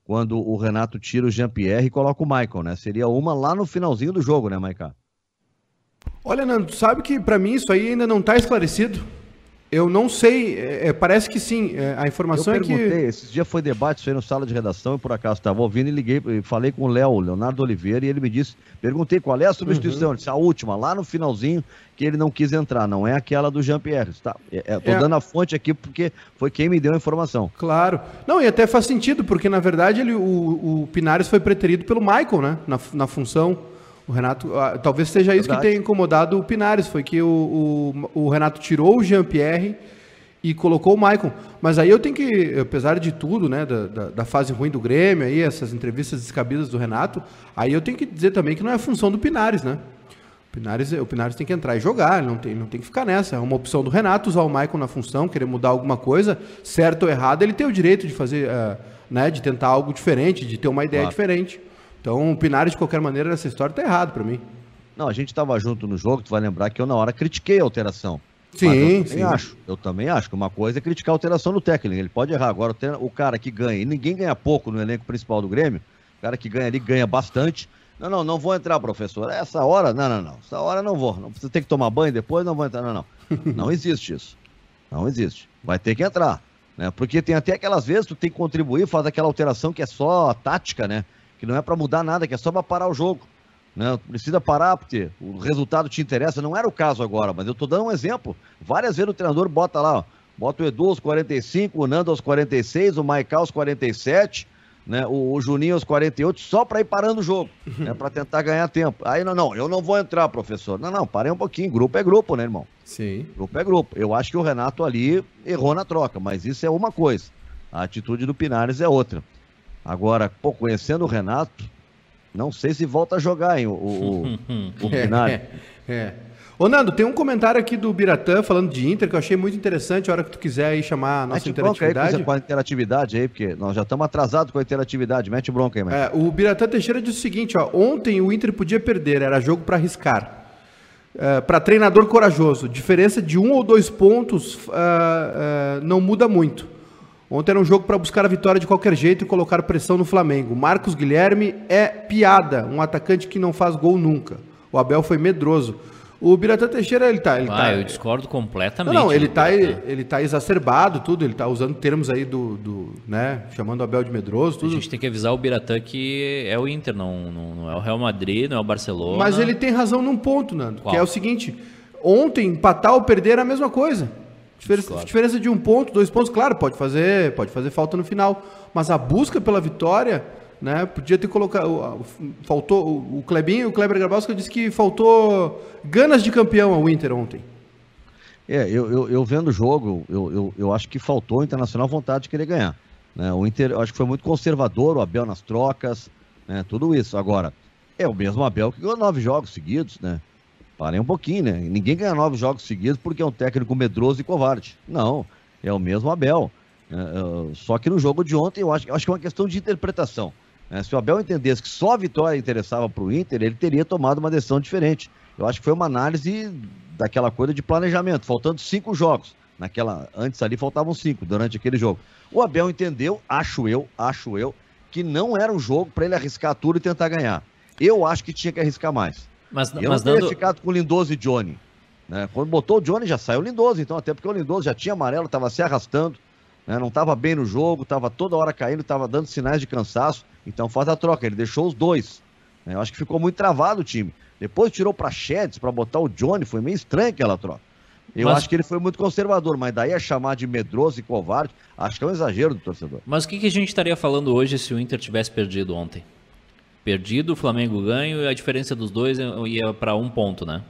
quando o Renato tira o Jean-Pierre e coloca o Michael, né? Seria uma lá no finalzinho do jogo, né, Maiká? Olha, Nando, sabe que para mim isso aí ainda não está esclarecido. Eu não sei, é, parece que sim. É, a informação eu é que. Esse dia foi debate isso aí no sala de redação e por acaso estava ouvindo e liguei falei com o Léo, Leonardo Oliveira, e ele me disse: perguntei qual é a substituição. Uhum. Ele disse: a última, lá no finalzinho, que ele não quis entrar. Não é aquela do Jean-Pierre. Tá, é, tô é. dando a fonte aqui porque foi quem me deu a informação. Claro. Não, e até faz sentido, porque na verdade ele, o, o Pinares foi preterido pelo Michael, né? Na, na função. O Renato, talvez seja isso Verdade. que tenha incomodado o Pinares, foi que o, o, o Renato tirou o Jean-Pierre e colocou o Maicon. Mas aí eu tenho que, apesar de tudo, né, da, da, da, fase ruim do Grêmio, aí, essas entrevistas descabidas do Renato, aí eu tenho que dizer também que não é função do Pinares, né? O Pinares, o Pinares tem que entrar e jogar, não tem, não tem que ficar nessa. É uma opção do Renato usar o Maicon na função, querer mudar alguma coisa, certo ou errado, ele tem o direito de fazer, uh, né, de tentar algo diferente, de ter uma ideia claro. diferente. Então, o Pinares, de qualquer maneira, nessa história tá errado para mim. Não, a gente estava junto no jogo, tu vai lembrar que eu na hora critiquei a alteração. Sim, eu também sim. acho. Eu também acho que uma coisa é criticar a alteração do técnico. Ele pode errar. Agora, o cara que ganha, e ninguém ganha pouco no elenco principal do Grêmio, o cara que ganha ali ganha bastante. Não, não, não vou entrar, professor. Essa hora, não, não, não. Essa hora não vou. Não precisa ter que tomar banho depois, não vou entrar. Não, não. Não existe isso. Não existe. Vai ter que entrar. Né? Porque tem até aquelas vezes tu tem que contribuir, faz aquela alteração que é só tática, né? Que não é para mudar nada, que é só para parar o jogo. Né? Precisa parar porque o resultado te interessa. Não era o caso agora, mas eu estou dando um exemplo. Várias vezes o treinador bota lá, ó, bota o Edu aos 45, o Nando aos 46, o Maicon aos 47, né? o, o Juninho aos 48, só para ir parando o jogo, né? para tentar ganhar tempo. Aí não, não, eu não vou entrar, professor. Não, não, parei um pouquinho. Grupo é grupo, né, irmão? Sim. Grupo é grupo. Eu acho que o Renato ali errou na troca, mas isso é uma coisa. A atitude do Pinares é outra. Agora, pô, conhecendo o Renato, não sei se volta a jogar, hein, o, o, o Pinares. É, é. Ô, Nando, tem um comentário aqui do Biratã falando de Inter que eu achei muito interessante. A hora que tu quiser aí chamar a nossa Mete interatividade. Aí com a interatividade aí, porque nós já estamos atrasados com a interatividade. Mete bronca aí, mano. É, o Biratã Teixeira diz o seguinte: ó, ontem o Inter podia perder, era jogo para arriscar. Uh, para treinador corajoso, diferença de um ou dois pontos uh, uh, não muda muito. Ontem era um jogo para buscar a vitória de qualquer jeito e colocar pressão no Flamengo. Marcos Guilherme é piada, um atacante que não faz gol nunca. O Abel foi medroso. O Biratã Teixeira, ele tá. Ele ah, tá, eu discordo completamente. Não, não ele tá, ele, ele tá exacerbado, tudo. Ele tá usando termos aí do. do né, chamando o Abel de medroso, tudo. A gente tem que avisar o Biratã que é o Inter, não, não, não, é o Real Madrid, não é o Barcelona. Mas ele tem razão num ponto, Nando, Qual? que é o seguinte: ontem, empatar ou perder é a mesma coisa. Diferença, diferença de um ponto, dois pontos, claro, pode fazer, pode fazer falta no final. Mas a busca pela vitória né? Podia ter colocado. Faltou. O Clebinho, o Kleber Grabowska disse que faltou ganas de campeão ao Inter ontem. É, eu, eu, eu vendo o jogo, eu, eu, eu acho que faltou o Internacional vontade de querer ganhar. Né? O Inter, eu acho que foi muito conservador, o Abel nas trocas, né? tudo isso. Agora, é o mesmo Abel que ganhou nove jogos seguidos, né? Parem um pouquinho, né? Ninguém ganha nove jogos seguidos porque é um técnico medroso e covarde. Não, é o mesmo Abel. É, é, só que no jogo de ontem, eu acho, eu acho que é uma questão de interpretação. É, se o Abel entendesse que só a vitória interessava para o Inter, ele teria tomado uma decisão diferente. Eu acho que foi uma análise daquela coisa de planejamento, faltando cinco jogos. Naquela, antes ali faltavam cinco durante aquele jogo. O Abel entendeu, acho eu, acho eu, que não era um jogo para ele arriscar tudo e tentar ganhar. Eu acho que tinha que arriscar mais. Mas, eu mas não teria dando... ficado com Lindoso e Johnny. Né? Quando botou o Johnny já saiu o Lindoso, então, até porque o Lindoso já tinha amarelo, estava se arrastando né? não estava bem no jogo, estava toda hora caindo, estava dando sinais de cansaço. Então faz a troca. Ele deixou os dois. Né? Eu acho que ficou muito travado o time. Depois tirou para Sheds para botar o Johnny. Foi meio estranho aquela troca. Eu mas... acho que ele foi muito conservador, mas daí a chamar de medroso e covarde, acho que é um exagero do torcedor. Mas o que, que a gente estaria falando hoje se o Inter tivesse perdido ontem? Perdido, o Flamengo ganho e a diferença dos dois ia para um ponto, né?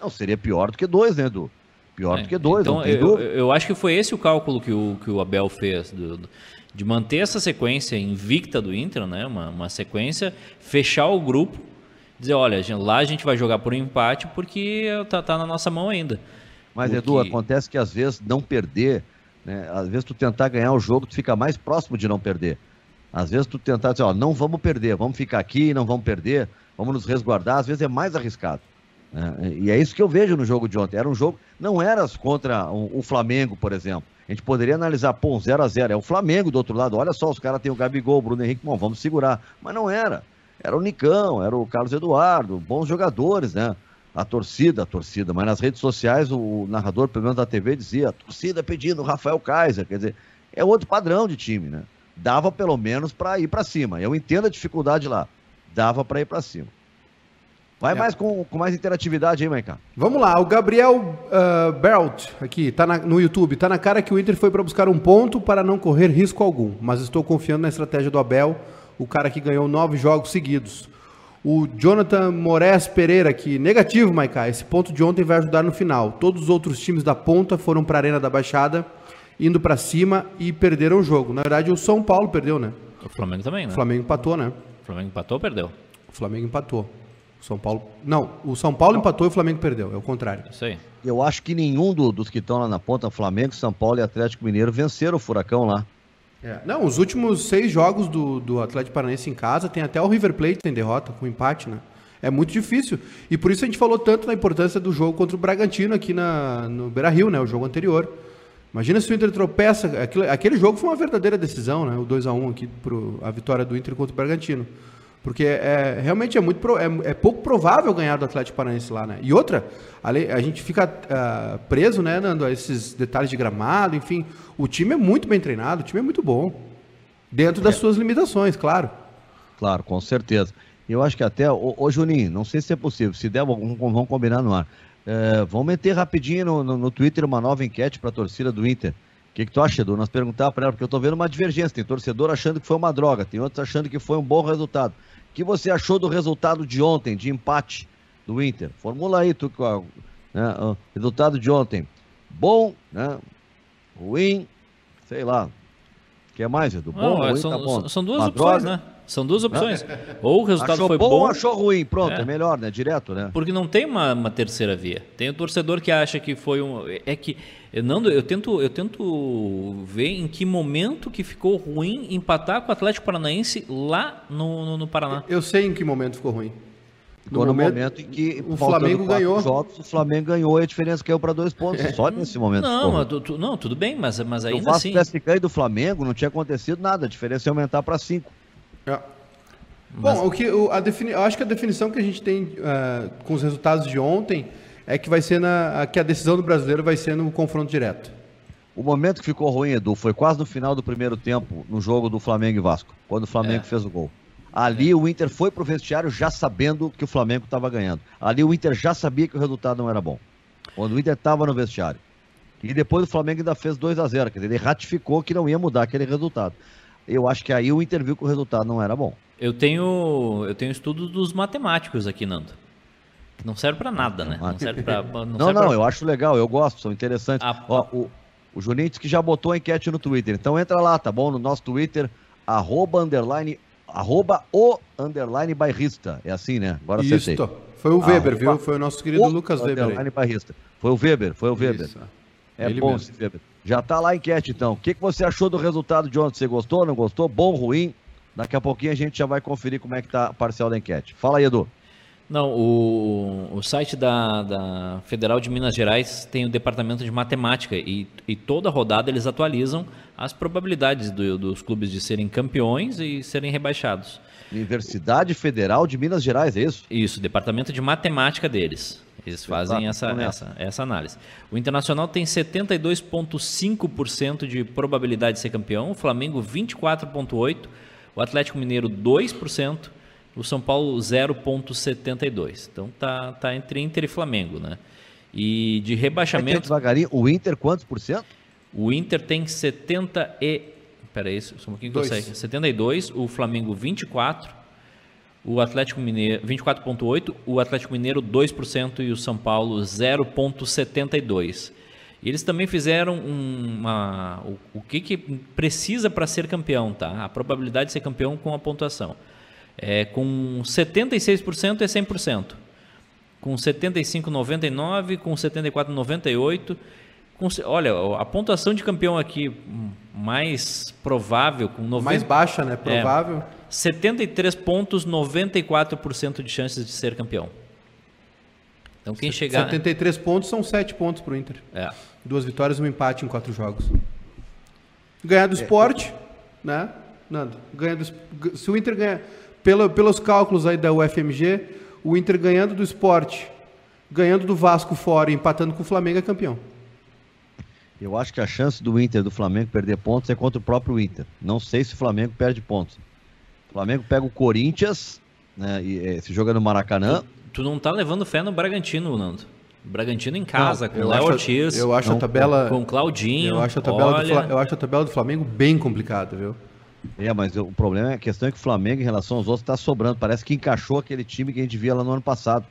Não, seria pior do que dois, né, Edu? Pior é, do que dois, então, eu, eu, acho que foi esse o cálculo que o, que o Abel fez, do, do, de manter essa sequência invicta do Inter, né? uma, uma sequência, fechar o grupo, dizer, olha, lá a gente vai jogar por um empate porque tá, tá na nossa mão ainda. Mas, porque... Edu, acontece que às vezes não perder, né? às vezes tu tentar ganhar o jogo, tu fica mais próximo de não perder. Às vezes tu tentar dizer, ó, não vamos perder, vamos ficar aqui, não vamos perder, vamos nos resguardar, às vezes é mais arriscado. É, e é isso que eu vejo no jogo de ontem. Era um jogo, não era contra o, Flamengo, por exemplo. A gente poderia analisar, pô, um 0x0. É o Flamengo do outro lado. Olha só, os caras têm o Gabigol, o Bruno Henrique, bom, vamos segurar. Mas não era. Era o Nicão, era o Carlos Eduardo, bons jogadores, né? A torcida, a torcida, mas nas redes sociais o narrador, pelo menos da TV, dizia: a torcida pedindo Rafael Kaiser. Quer dizer, é outro padrão de time, né? Dava pelo menos para ir para cima. Eu entendo a dificuldade lá. Dava para ir para cima. Vai é. mais com, com mais interatividade aí, Maica. Vamos lá, o Gabriel uh, Belt, aqui, tá na, no YouTube, tá na cara que o Inter foi para buscar um ponto para não correr risco algum, mas estou confiando na estratégia do Abel, o cara que ganhou nove jogos seguidos. O Jonathan Moraes Pereira aqui, negativo, Maica, esse ponto de ontem vai ajudar no final. Todos os outros times da ponta foram para a Arena da Baixada, indo para cima e perderam o jogo. Na verdade, o São Paulo perdeu, né? O Flamengo também, né? O Flamengo empatou, né? O Flamengo empatou ou perdeu? O Flamengo empatou. O São Paulo. Não, o São Paulo não. empatou e o Flamengo perdeu. É o contrário. Isso aí. Eu acho que nenhum do, dos que estão lá na ponta, Flamengo, São Paulo e Atlético Mineiro, venceram o Furacão lá. É. Não, os últimos seis jogos do, do Atlético Paranaense em casa, tem até o River Plate tem derrota, com empate, né? É muito difícil. E por isso a gente falou tanto da importância do jogo contra o Bragantino aqui na, no Beira Rio, né? O jogo anterior. Imagina se o Inter tropeça. Aquele, jogo foi uma verdadeira decisão, né? O 2x1 aqui, pro, a vitória do Inter contra o Bragantino. Porque é, realmente é, muito é, é, pouco provável ganhar do Atlético Paranaense lá, né? E outra, a, a gente fica uh, preso, né, Nando, a esses detalhes de gramado, enfim. O time é muito bem treinado, o time é muito bom. Dentro das é. suas limitações, claro. Claro, com certeza. Eu acho que até, ô, ô Juninho, não sei se é possível, se der, vamos combinar no ar. É, vamos meter rapidinho no, no, no Twitter uma nova enquete para a torcida do Inter. O que, que tu acha, Edu? Nós perguntar para ela, porque eu estou vendo uma divergência. Tem torcedor achando que foi uma droga, tem outros achando que foi um bom resultado que você achou do resultado de ontem, de empate do Inter? Formula aí, tu, né, o resultado de ontem. Bom, né? Ruim, sei lá. O que é mais, Edu? Bom, Não, ruim, são, tá bom. são duas Uma opções, droga. né? São duas opções. Ou o resultado achou foi bom, bom. Ou achou ruim, pronto, é. é. melhor, né? Direto, né? Porque não tem uma, uma, terceira via. Tem o torcedor que acha que foi um. É que. Eu, não, eu, tento, eu tento ver em que momento que ficou ruim empatar com o Atlético Paranaense lá no, no, no Paraná. Eu sei em que momento ficou ruim. No, momento, momento, em que o Flamengo ganhou. Jogos, o Flamengo ganhou e a diferença caiu para dois pontos. É. Só nesse momento. Não, mas, tu, não, tudo bem, mas, mas ainda Se o Vasco tivesse caído do Flamengo, não tinha acontecido nada. A diferença ia aumentar para cinco. É. Mas... Bom, o que, o, a defini... eu acho que a definição que a gente tem uh, com os resultados de ontem é que vai ser na, que a decisão do brasileiro vai ser no confronto direto. O momento que ficou ruim, Edu, foi quase no final do primeiro tempo, no jogo do Flamengo e Vasco, quando o Flamengo é. fez o gol. Ali o Inter foi pro vestiário já sabendo que o Flamengo estava ganhando. Ali o Inter já sabia que o resultado não era bom. Quando o Inter estava no vestiário. E depois o Flamengo ainda fez 2 a 0 quer dizer, ele ratificou que não ia mudar aquele resultado. Eu acho que aí o Inter viu que o resultado não era bom. Eu tenho eu tenho estudo dos matemáticos aqui, Nando. Que não serve para nada, né? Não serve para Não, não, não pra... eu acho legal, eu gosto, são interessantes. A... Ó, o, o Juninho disse que já botou a enquete no Twitter. Então entra lá, tá bom? No nosso Twitter, arroba, underline arroba o underline bairrista. É assim, né? Agora acertei. Isso. Foi o Weber, arroba, viu? Foi o nosso querido o Lucas Weber. Underline bairrista. Foi o Weber, foi o Weber. Isso. É Ele bom esse Weber. Já tá lá a enquete, então. O que, que você achou do resultado de ontem? Você gostou, não gostou? Bom, ruim? Daqui a pouquinho a gente já vai conferir como é que tá a parcial da enquete. Fala aí, Edu. Não, o, o site da, da Federal de Minas Gerais tem o departamento de matemática e, e toda rodada eles atualizam as probabilidades do, dos clubes de serem campeões e serem rebaixados. Universidade Federal de Minas Gerais, é isso? Isso, departamento de matemática deles. Eles fazem essa, essa, essa análise. O Internacional tem 72,5% de probabilidade de ser campeão, o Flamengo 24,8%, o Atlético Mineiro 2%, o São Paulo 0,72. Então tá, tá entre Inter e Flamengo, né? E de rebaixamento. É devagarinho, o Inter quantos por cento? O Inter tem 70 e. Peraí, só um pouquinho que eu sei. 72, o Flamengo 24, o Atlético Mineiro 24,8, o Atlético Mineiro 2% e o São Paulo 0,72. E eles também fizeram uma, o, o que, que precisa para ser campeão, tá? A probabilidade de ser campeão com a pontuação. É, com 76% é 100%. Com 75,99, com 74,98. Com, olha, a pontuação de campeão aqui mais provável, com 90, mais baixa, né? Provável. É, 73 pontos, 94% de chances de ser campeão. Então quem chegar. 73 pontos são 7 pontos para o Inter. É. Duas vitórias um empate em quatro jogos. Ganhar do é. esporte, né? Nando, ganha do, se o Inter ganhar pelo, pelos cálculos aí da UFMG, o Inter ganhando do esporte, ganhando do Vasco fora e empatando com o Flamengo é campeão. Eu acho que a chance do Inter do Flamengo perder pontos é contra o próprio Inter. Não sei se o Flamengo perde pontos. O Flamengo pega o Corinthians, né, e, é, se joga no Maracanã. Tu, tu, não tá levando fé no Bragantino, Nando. Bragantino em casa, não, com o Léo Ortiz. Eu acho não, a tabela. Com o Claudinho. Eu acho, a tabela olha... do, eu acho a tabela do Flamengo bem complicada, viu? É, mas o problema é a questão é que o Flamengo, em relação aos outros, está sobrando. Parece que encaixou aquele time que a gente via lá no ano passado.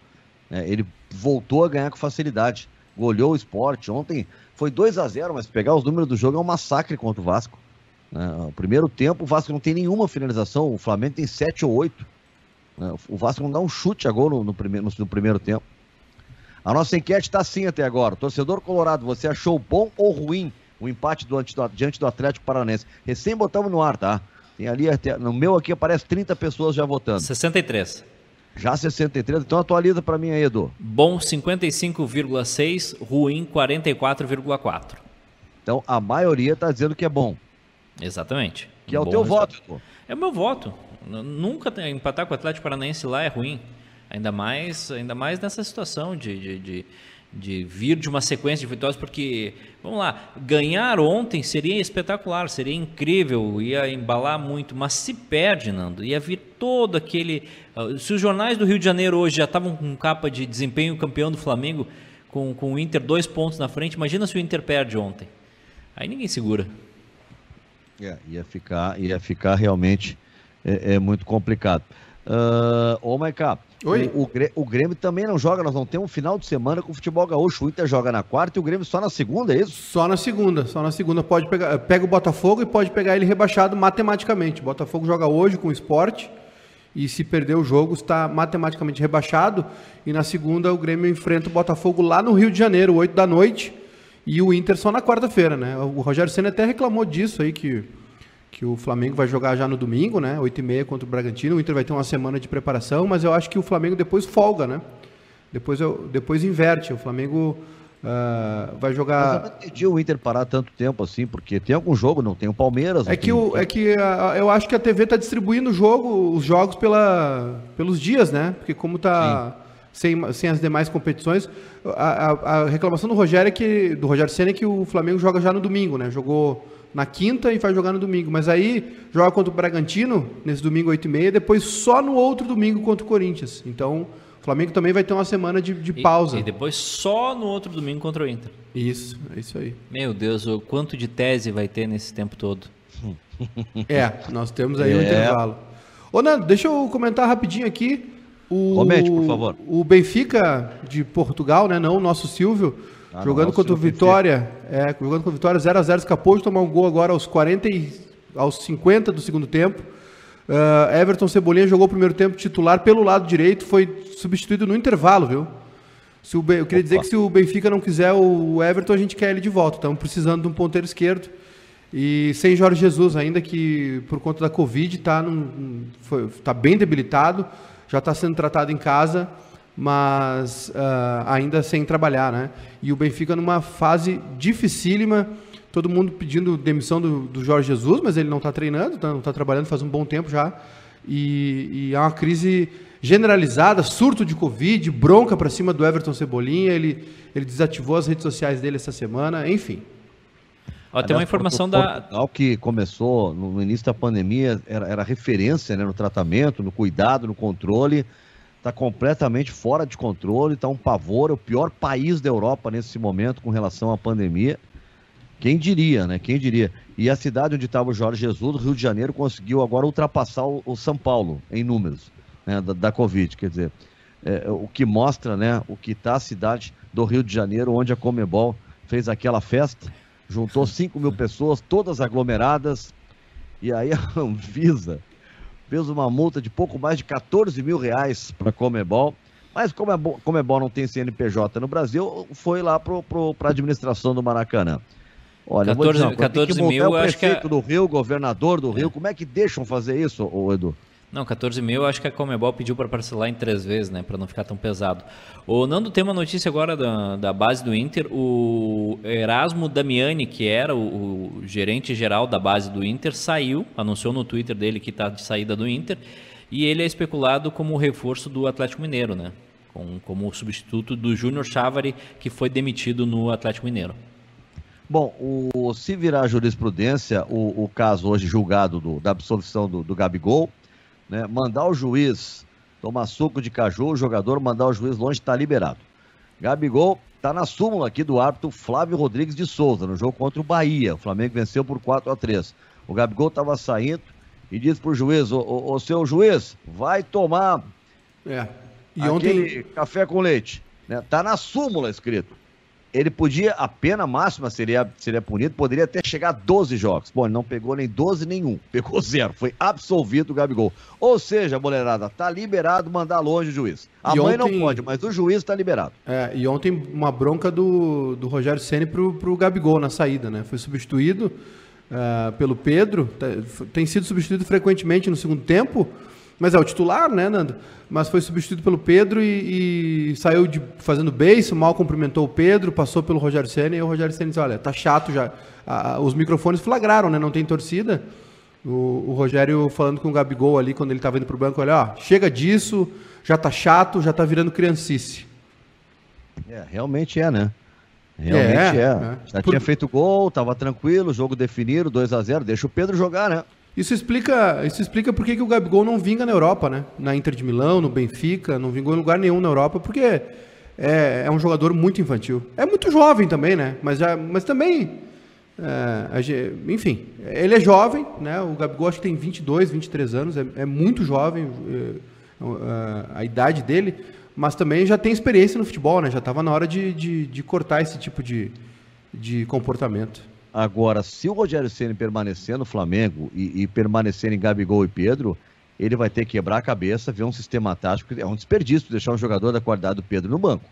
É, ele voltou a ganhar com facilidade. Goleou o esporte. Ontem foi 2 a 0 mas pegar os números do jogo é um massacre contra o Vasco. É, o primeiro tempo, o Vasco não tem nenhuma finalização. O Flamengo tem 7 ou 8. É, o Vasco não dá um chute a gol no, no, primeiro, no, no primeiro tempo. A nossa enquete está assim até agora. Torcedor Colorado, você achou bom ou ruim o empate do, diante do Atlético Paranense. Recém botamos no ar, tá? Tem ali, no meu aqui aparece 30 pessoas já votando. 63. Já 63, então atualiza para mim aí, Edu. Bom 55,6, ruim 44,4. Então a maioria está dizendo que é bom. Exatamente. Que é o teu resultado. voto. É o meu voto. Nunca empatar com o Atlético Paranaense lá é ruim. Ainda mais, ainda mais nessa situação de, de, de de vir de uma sequência de vitórias, porque, vamos lá, ganhar ontem seria espetacular, seria incrível, ia embalar muito, mas se perde, Nando, ia vir todo aquele. Ah, se os jornais do Rio de Janeiro hoje já estavam com capa de desempenho campeão do Flamengo, com, com o Inter dois pontos na frente, imagina se o Inter perde ontem. Aí ninguém segura. É, ia ficar, ia ficar realmente é, é muito complicado. Uh, ô, Maiká, Oi? O, o, Grêmio também não joga, nós vamos ter um final de semana com o futebol gaúcho. O Inter joga na quarta e o Grêmio só na segunda, é isso? Só na segunda, só na segunda. Pode pegar, pega o Botafogo e pode pegar ele rebaixado matematicamente. O Botafogo joga hoje com o esporte e se perder o jogo está matematicamente rebaixado. E na segunda o Grêmio enfrenta o Botafogo lá no Rio de Janeiro, 8 da noite. E o Inter só na quarta-feira, né? O Rogério Senna até reclamou disso aí, que que o Flamengo vai jogar já no domingo, né? 8h30 contra o Bragantino. O Inter vai ter uma semana de preparação, mas eu acho que o Flamengo depois folga, né? Depois, eu, depois inverte. O Flamengo uh, vai jogar. Mas eu não entendi o Inter parar tanto tempo assim, porque tem algum jogo, não tem o Palmeiras. É que, o, é que a, eu acho que a TV está distribuindo o jogo, os jogos pela, pelos dias, né? Porque como tá. Sem, sem as demais competições. A, a, a reclamação do Rogério é que. Do Rogério Senna é que o Flamengo joga já no domingo, né? Jogou na quinta e vai jogar no domingo. Mas aí joga contra o Bragantino, nesse domingo 8 e meia, depois só no outro domingo contra o Corinthians. Então, o Flamengo também vai ter uma semana de, de pausa. E, e, depois só no outro domingo contra o Inter. Isso, é isso aí. Meu Deus, o quanto de tese vai ter nesse tempo todo? É, nós temos aí é. um intervalo. Ô, Nando, deixa eu comentar rapidinho aqui. O, Comente, por favor. O Benfica de Portugal, né? Não o nosso Silvio ah, jogando contra o Vitória, é, jogando com o Vitória 0 a 0 escapou de tomar um gol agora aos 40 e, aos 50 do segundo tempo. Uh, Everton Cebolinha jogou o primeiro tempo titular pelo lado direito, foi substituído no intervalo, viu? Se o, eu queria Opa. dizer que se o Benfica não quiser o Everton, a gente quer ele de volta. Estamos precisando de um ponteiro esquerdo. E sem Jorge Jesus, ainda que por conta da Covid está tá bem debilitado, já está sendo tratado em casa mas uh, ainda sem trabalhar, né? E o Benfica numa fase dificílima, todo mundo pedindo demissão do, do Jorge Jesus, mas ele não está treinando, tá, não está trabalhando faz um bom tempo já, e, e há uma crise generalizada, surto de Covid, bronca para cima do Everton Cebolinha, ele, ele desativou as redes sociais dele essa semana, enfim. Ó, tem uma informação da. Portugal que começou no início da pandemia, era, era referência né, no tratamento, no cuidado, no controle está completamente fora de controle, está um pavor, é o pior país da Europa nesse momento com relação à pandemia. Quem diria, né? Quem diria? E a cidade onde estava o Jorge Jesus, o Rio de Janeiro, conseguiu agora ultrapassar o, o São Paulo em números né, da, da, Covid. Quer dizer, é, o que mostra né, o que está a cidade do Rio de Janeiro, onde a Comebol fez aquela festa, juntou 5 mil pessoas, todas aglomeradas, e aí a Anvisa fez uma multa de pouco mais de 14 mil reais para a Comebol. Mas como a Comebol não tem CNPJ no Brasil, foi lá para a administração do Maracanã. Olha, 14, vou dizer, 14 mil, o acho que é... do Rio, governador do Rio, como é que deixam fazer isso, Edu? Não, 14 mil, acho que a Comebol pediu para parcelar em três vezes, né? Para não ficar tão pesado. O Nando tem uma notícia agora da, da base do Inter. O Erasmo Damiani, que era o, o gerente geral da base do Inter, saiu, anunciou no Twitter dele que está de saída do Inter. E ele é especulado como reforço do Atlético Mineiro, né? Com, como substituto do Júnior Chávari, que foi demitido no Atlético Mineiro. Bom, o, se virar jurisprudência, o, o caso hoje julgado do, da absolvição do, do Gabigol, né, mandar o juiz tomar suco de caju, o jogador mandar o juiz longe está liberado. Gabigol está na súmula aqui do árbitro Flávio Rodrigues de Souza, no jogo contra o Bahia. O Flamengo venceu por 4 a 3 O Gabigol estava saindo e disse para o juiz: Ô seu juiz, vai tomar é. e ontem... café com leite. Né? Tá na súmula escrito ele podia, a pena máxima seria, seria punido, poderia até chegar a 12 jogos. Bom, ele não pegou nem 12 nenhum, pegou zero, foi absolvido o Gabigol. Ou seja, boleirada, tá liberado mandar longe o juiz. A e mãe ontem, não pode, mas o juiz tá liberado. É, e ontem uma bronca do, do Rogério Ceni pro, pro Gabigol na saída, né? Foi substituído uh, pelo Pedro, tá, tem sido substituído frequentemente no segundo tempo, mas é o titular, né, Nando? Mas foi substituído pelo Pedro e, e saiu de, fazendo beijo, mal cumprimentou o Pedro, passou pelo Rogério Senna e o Rogério Senna disse, olha, tá chato já. os microfones flagraram, né? Não tem torcida. O, o, Rogério falando com o Gabigol ali, quando ele estava indo pro banco, olha, ó, chega disso, já tá chato, já tá virando criancice. É, realmente é, né? Realmente é. é. é. Já Por... tinha feito gol, tava tranquilo, jogo definido, 2 a 0 deixa o Pedro jogar, né? Isso explica, isso explica por que o Gabigol não vinga na Europa, né? Na Inter de Milão, no Benfica, não vingou em lugar nenhum na Europa, porque é, é um jogador muito infantil. É muito jovem também, né? Mas, já, mas também, é, enfim, ele é jovem, né? O Gabigol acho que tem 22, 23 anos, é, é muito jovem é, a idade dele, mas também já tem experiência no futebol, né? Já estava na hora de, de, de cortar esse tipo de, de comportamento. Agora, se o Rogério Ceni permanecer no Flamengo e, e, permanecer em Gabigol e Pedro, ele vai ter que quebrar a cabeça, ver um sistema tático. É um desperdício deixar um jogador da qualidade do Pedro no banco.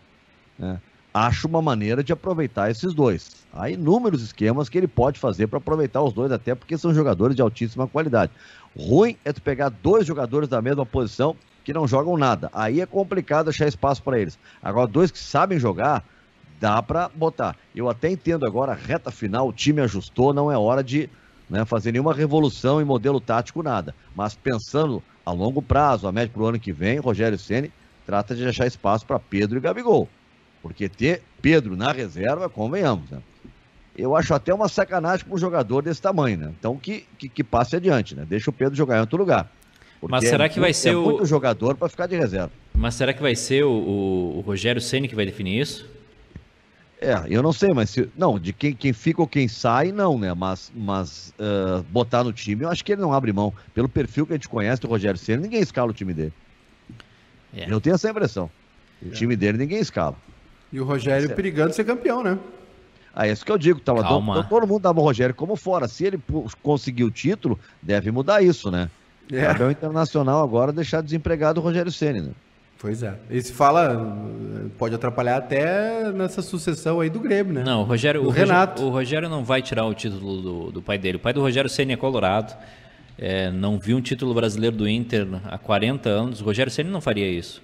Né? acho uma maneira de aproveitar esses dois. Há inúmeros esquemas que ele pode fazer para aproveitar os dois, até porque são jogadores de altíssima qualidade. Ruim é tu pegar dois jogadores da mesma posição que não jogam nada. Aí é complicado achar espaço para eles. Agora, dois que sabem jogar, dá para botar. Eu até entendo agora, reta final, o time ajustou, não é hora de né, fazer nenhuma revolução em modelo tático, nada. Mas pensando a longo prazo, a médio para o ano que vem, Rogério Ceni trata de achar espaço para Pedro e Gabigol. Porque ter Pedro na reserva, convenhamos, né? Eu acho até uma sacanagem para um jogador desse tamanho, né? Então que, que, que, passe adiante, né? Deixa o Pedro jogar em outro lugar. Mas será é que vai ser é o. muito jogador para ficar de reserva. Mas será que vai ser o, o, o Rogério Ceni que vai definir isso? É, eu não sei, mas se, não, de quem, quem fica ou quem sai, não, né? Mas, mas uh, botar no time, eu acho que ele não abre mão. Pelo perfil que a gente conhece do Rogério Ceni, ninguém escala o time dele. É. Eu tenho essa impressão. O é. time dele ninguém escala. E o Rogério certo. perigando ser campeão, né? Ah, é isso que eu digo, tava todo, todo mundo dava o Rogério como fora. Se ele conseguir o título, deve mudar isso, né? É. Campeão internacional agora deixar desempregado o Rogério Ceni, né? Pois é. E se fala, pode atrapalhar até nessa sucessão aí do Grêmio, né? Não, o Rogério, o Renato. Rogério, o Rogério não vai tirar o título do, do pai dele. O pai do Rogério Ceni é colorado. É, não viu um título brasileiro do Inter há 40 anos. O Rogério Ceni não faria isso.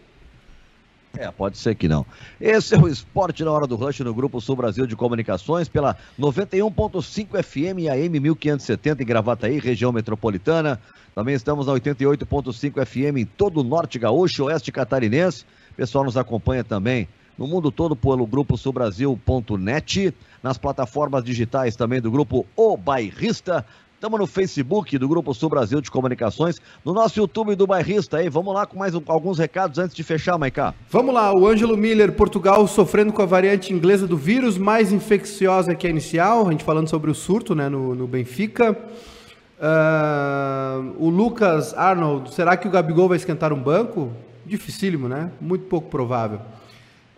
É, pode ser que não. Esse é o Esporte na Hora do Rush no Grupo Sul Brasil de Comunicações pela 91.5 FM e AM 1570 em Gravataí, região metropolitana. Também estamos na 88.5 FM em todo o Norte Gaúcho, Oeste Catarinense. O pessoal nos acompanha também no mundo todo pelo Grupo Sulbrasil.net, nas plataformas digitais também do Grupo O Bairrista, Estamos no Facebook do Grupo Sul Brasil de Comunicações, no nosso YouTube do Bairrista aí. Vamos lá com mais um, alguns recados antes de fechar, Maiká. Vamos lá, o Ângelo Miller, Portugal, sofrendo com a variante inglesa do vírus, mais infecciosa que a inicial. A gente falando sobre o surto né, no, no Benfica. Uh, o Lucas Arnold, será que o Gabigol vai esquentar um banco? Dificílimo, né? Muito pouco provável.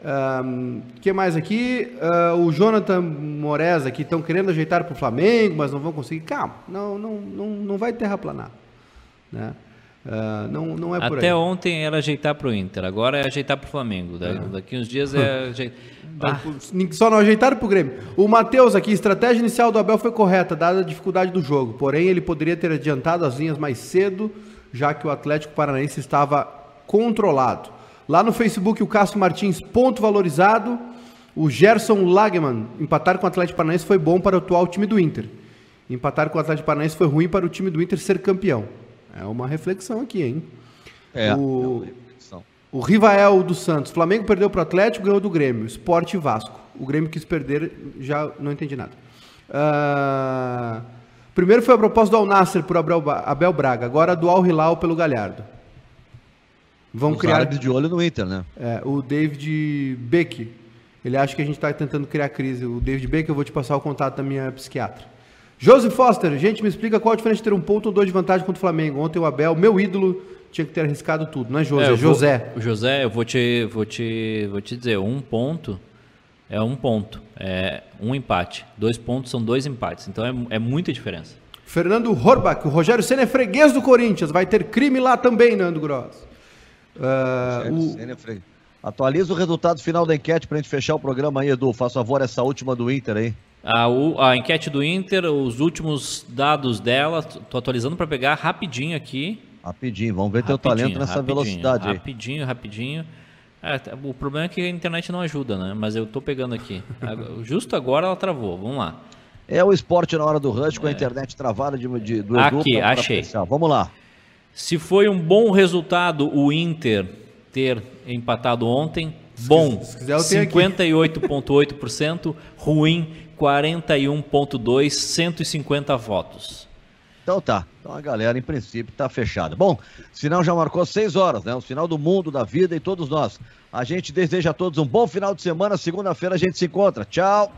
O que mais aqui? Uh, o Jonathan Moreza aqui estão querendo ajeitar para o Flamengo, mas não vão conseguir. Calma, não, não, não, não vai terraplanar. Né? Uh, não, não é por Até ontem era ajeitar para o Inter, agora é ajeitar para o Flamengo. Da, é. Daqui uns dias é ajeitar. Ah. Só não ajeitaram para o Grêmio. O Matheus aqui, estratégia inicial do Abel foi correta, dada a dificuldade do jogo. Porém, ele poderia ter adiantado as linhas mais cedo, já que o Atlético Paranaense estava controlado. Lá no Facebook, o Cássio Martins, ponto valorizado. O Gerson Lageman, empatar com o Atlético Paranaense foi bom para o atual time do Inter. Empatar com o Atlético Paranaense foi ruim para o time do Inter ser campeão. É uma reflexão aqui, hein? É, o, é o Rivael dos Santos. Flamengo perdeu para o Atlético, ganhou do Grêmio. Esporte e Vasco. O Grêmio quis perder, já não entendi nada. Uh, primeiro foi a proposta do Al Nasser por Abel Braga, agora do Al Hilal pelo Galhardo. Vão Os criar de olho no Inter, né? É, o David Beck. Ele acha que a gente está tentando criar crise. O David Beck, eu vou te passar o contato da minha psiquiatra. Josi Foster, gente, me explica qual a diferença de ter um ponto ou dois de vantagem contra o Flamengo. Ontem o Abel, meu ídolo, tinha que ter arriscado tudo, não é José? É, José. Vou, José, eu vou te, vou, te, vou te dizer, um ponto é um ponto, é um empate. Dois pontos são dois empates, então é, é muita diferença. Fernando Horbach, o Rogério Senna é freguês do Corinthians, vai ter crime lá também, Nando Gross. Uh, o... Atualiza o resultado final da enquete para a gente fechar o programa aí, Edu. Faça favor, essa última do Inter aí. A, a enquete do Inter, os últimos dados dela, tô atualizando para pegar rapidinho aqui. Rapidinho, vamos ver rapidinho, teu talento nessa velocidade aí. Rapidinho, rapidinho. É, o problema é que a internet não ajuda, né? Mas eu tô pegando aqui. Justo agora ela travou, vamos lá. É o esporte na hora do rush com a é. internet travada de, de, do Edu. Aqui, achei. Vamos lá. Se foi um bom resultado o Inter ter empatado ontem, bom, 58,8%, ruim, 41,2%, 150 votos. Então tá. Então a galera, em princípio, tá fechada. Bom, sinal já marcou seis horas, né? O final do mundo, da vida e todos nós. A gente deseja a todos um bom final de semana. Segunda-feira a gente se encontra. Tchau.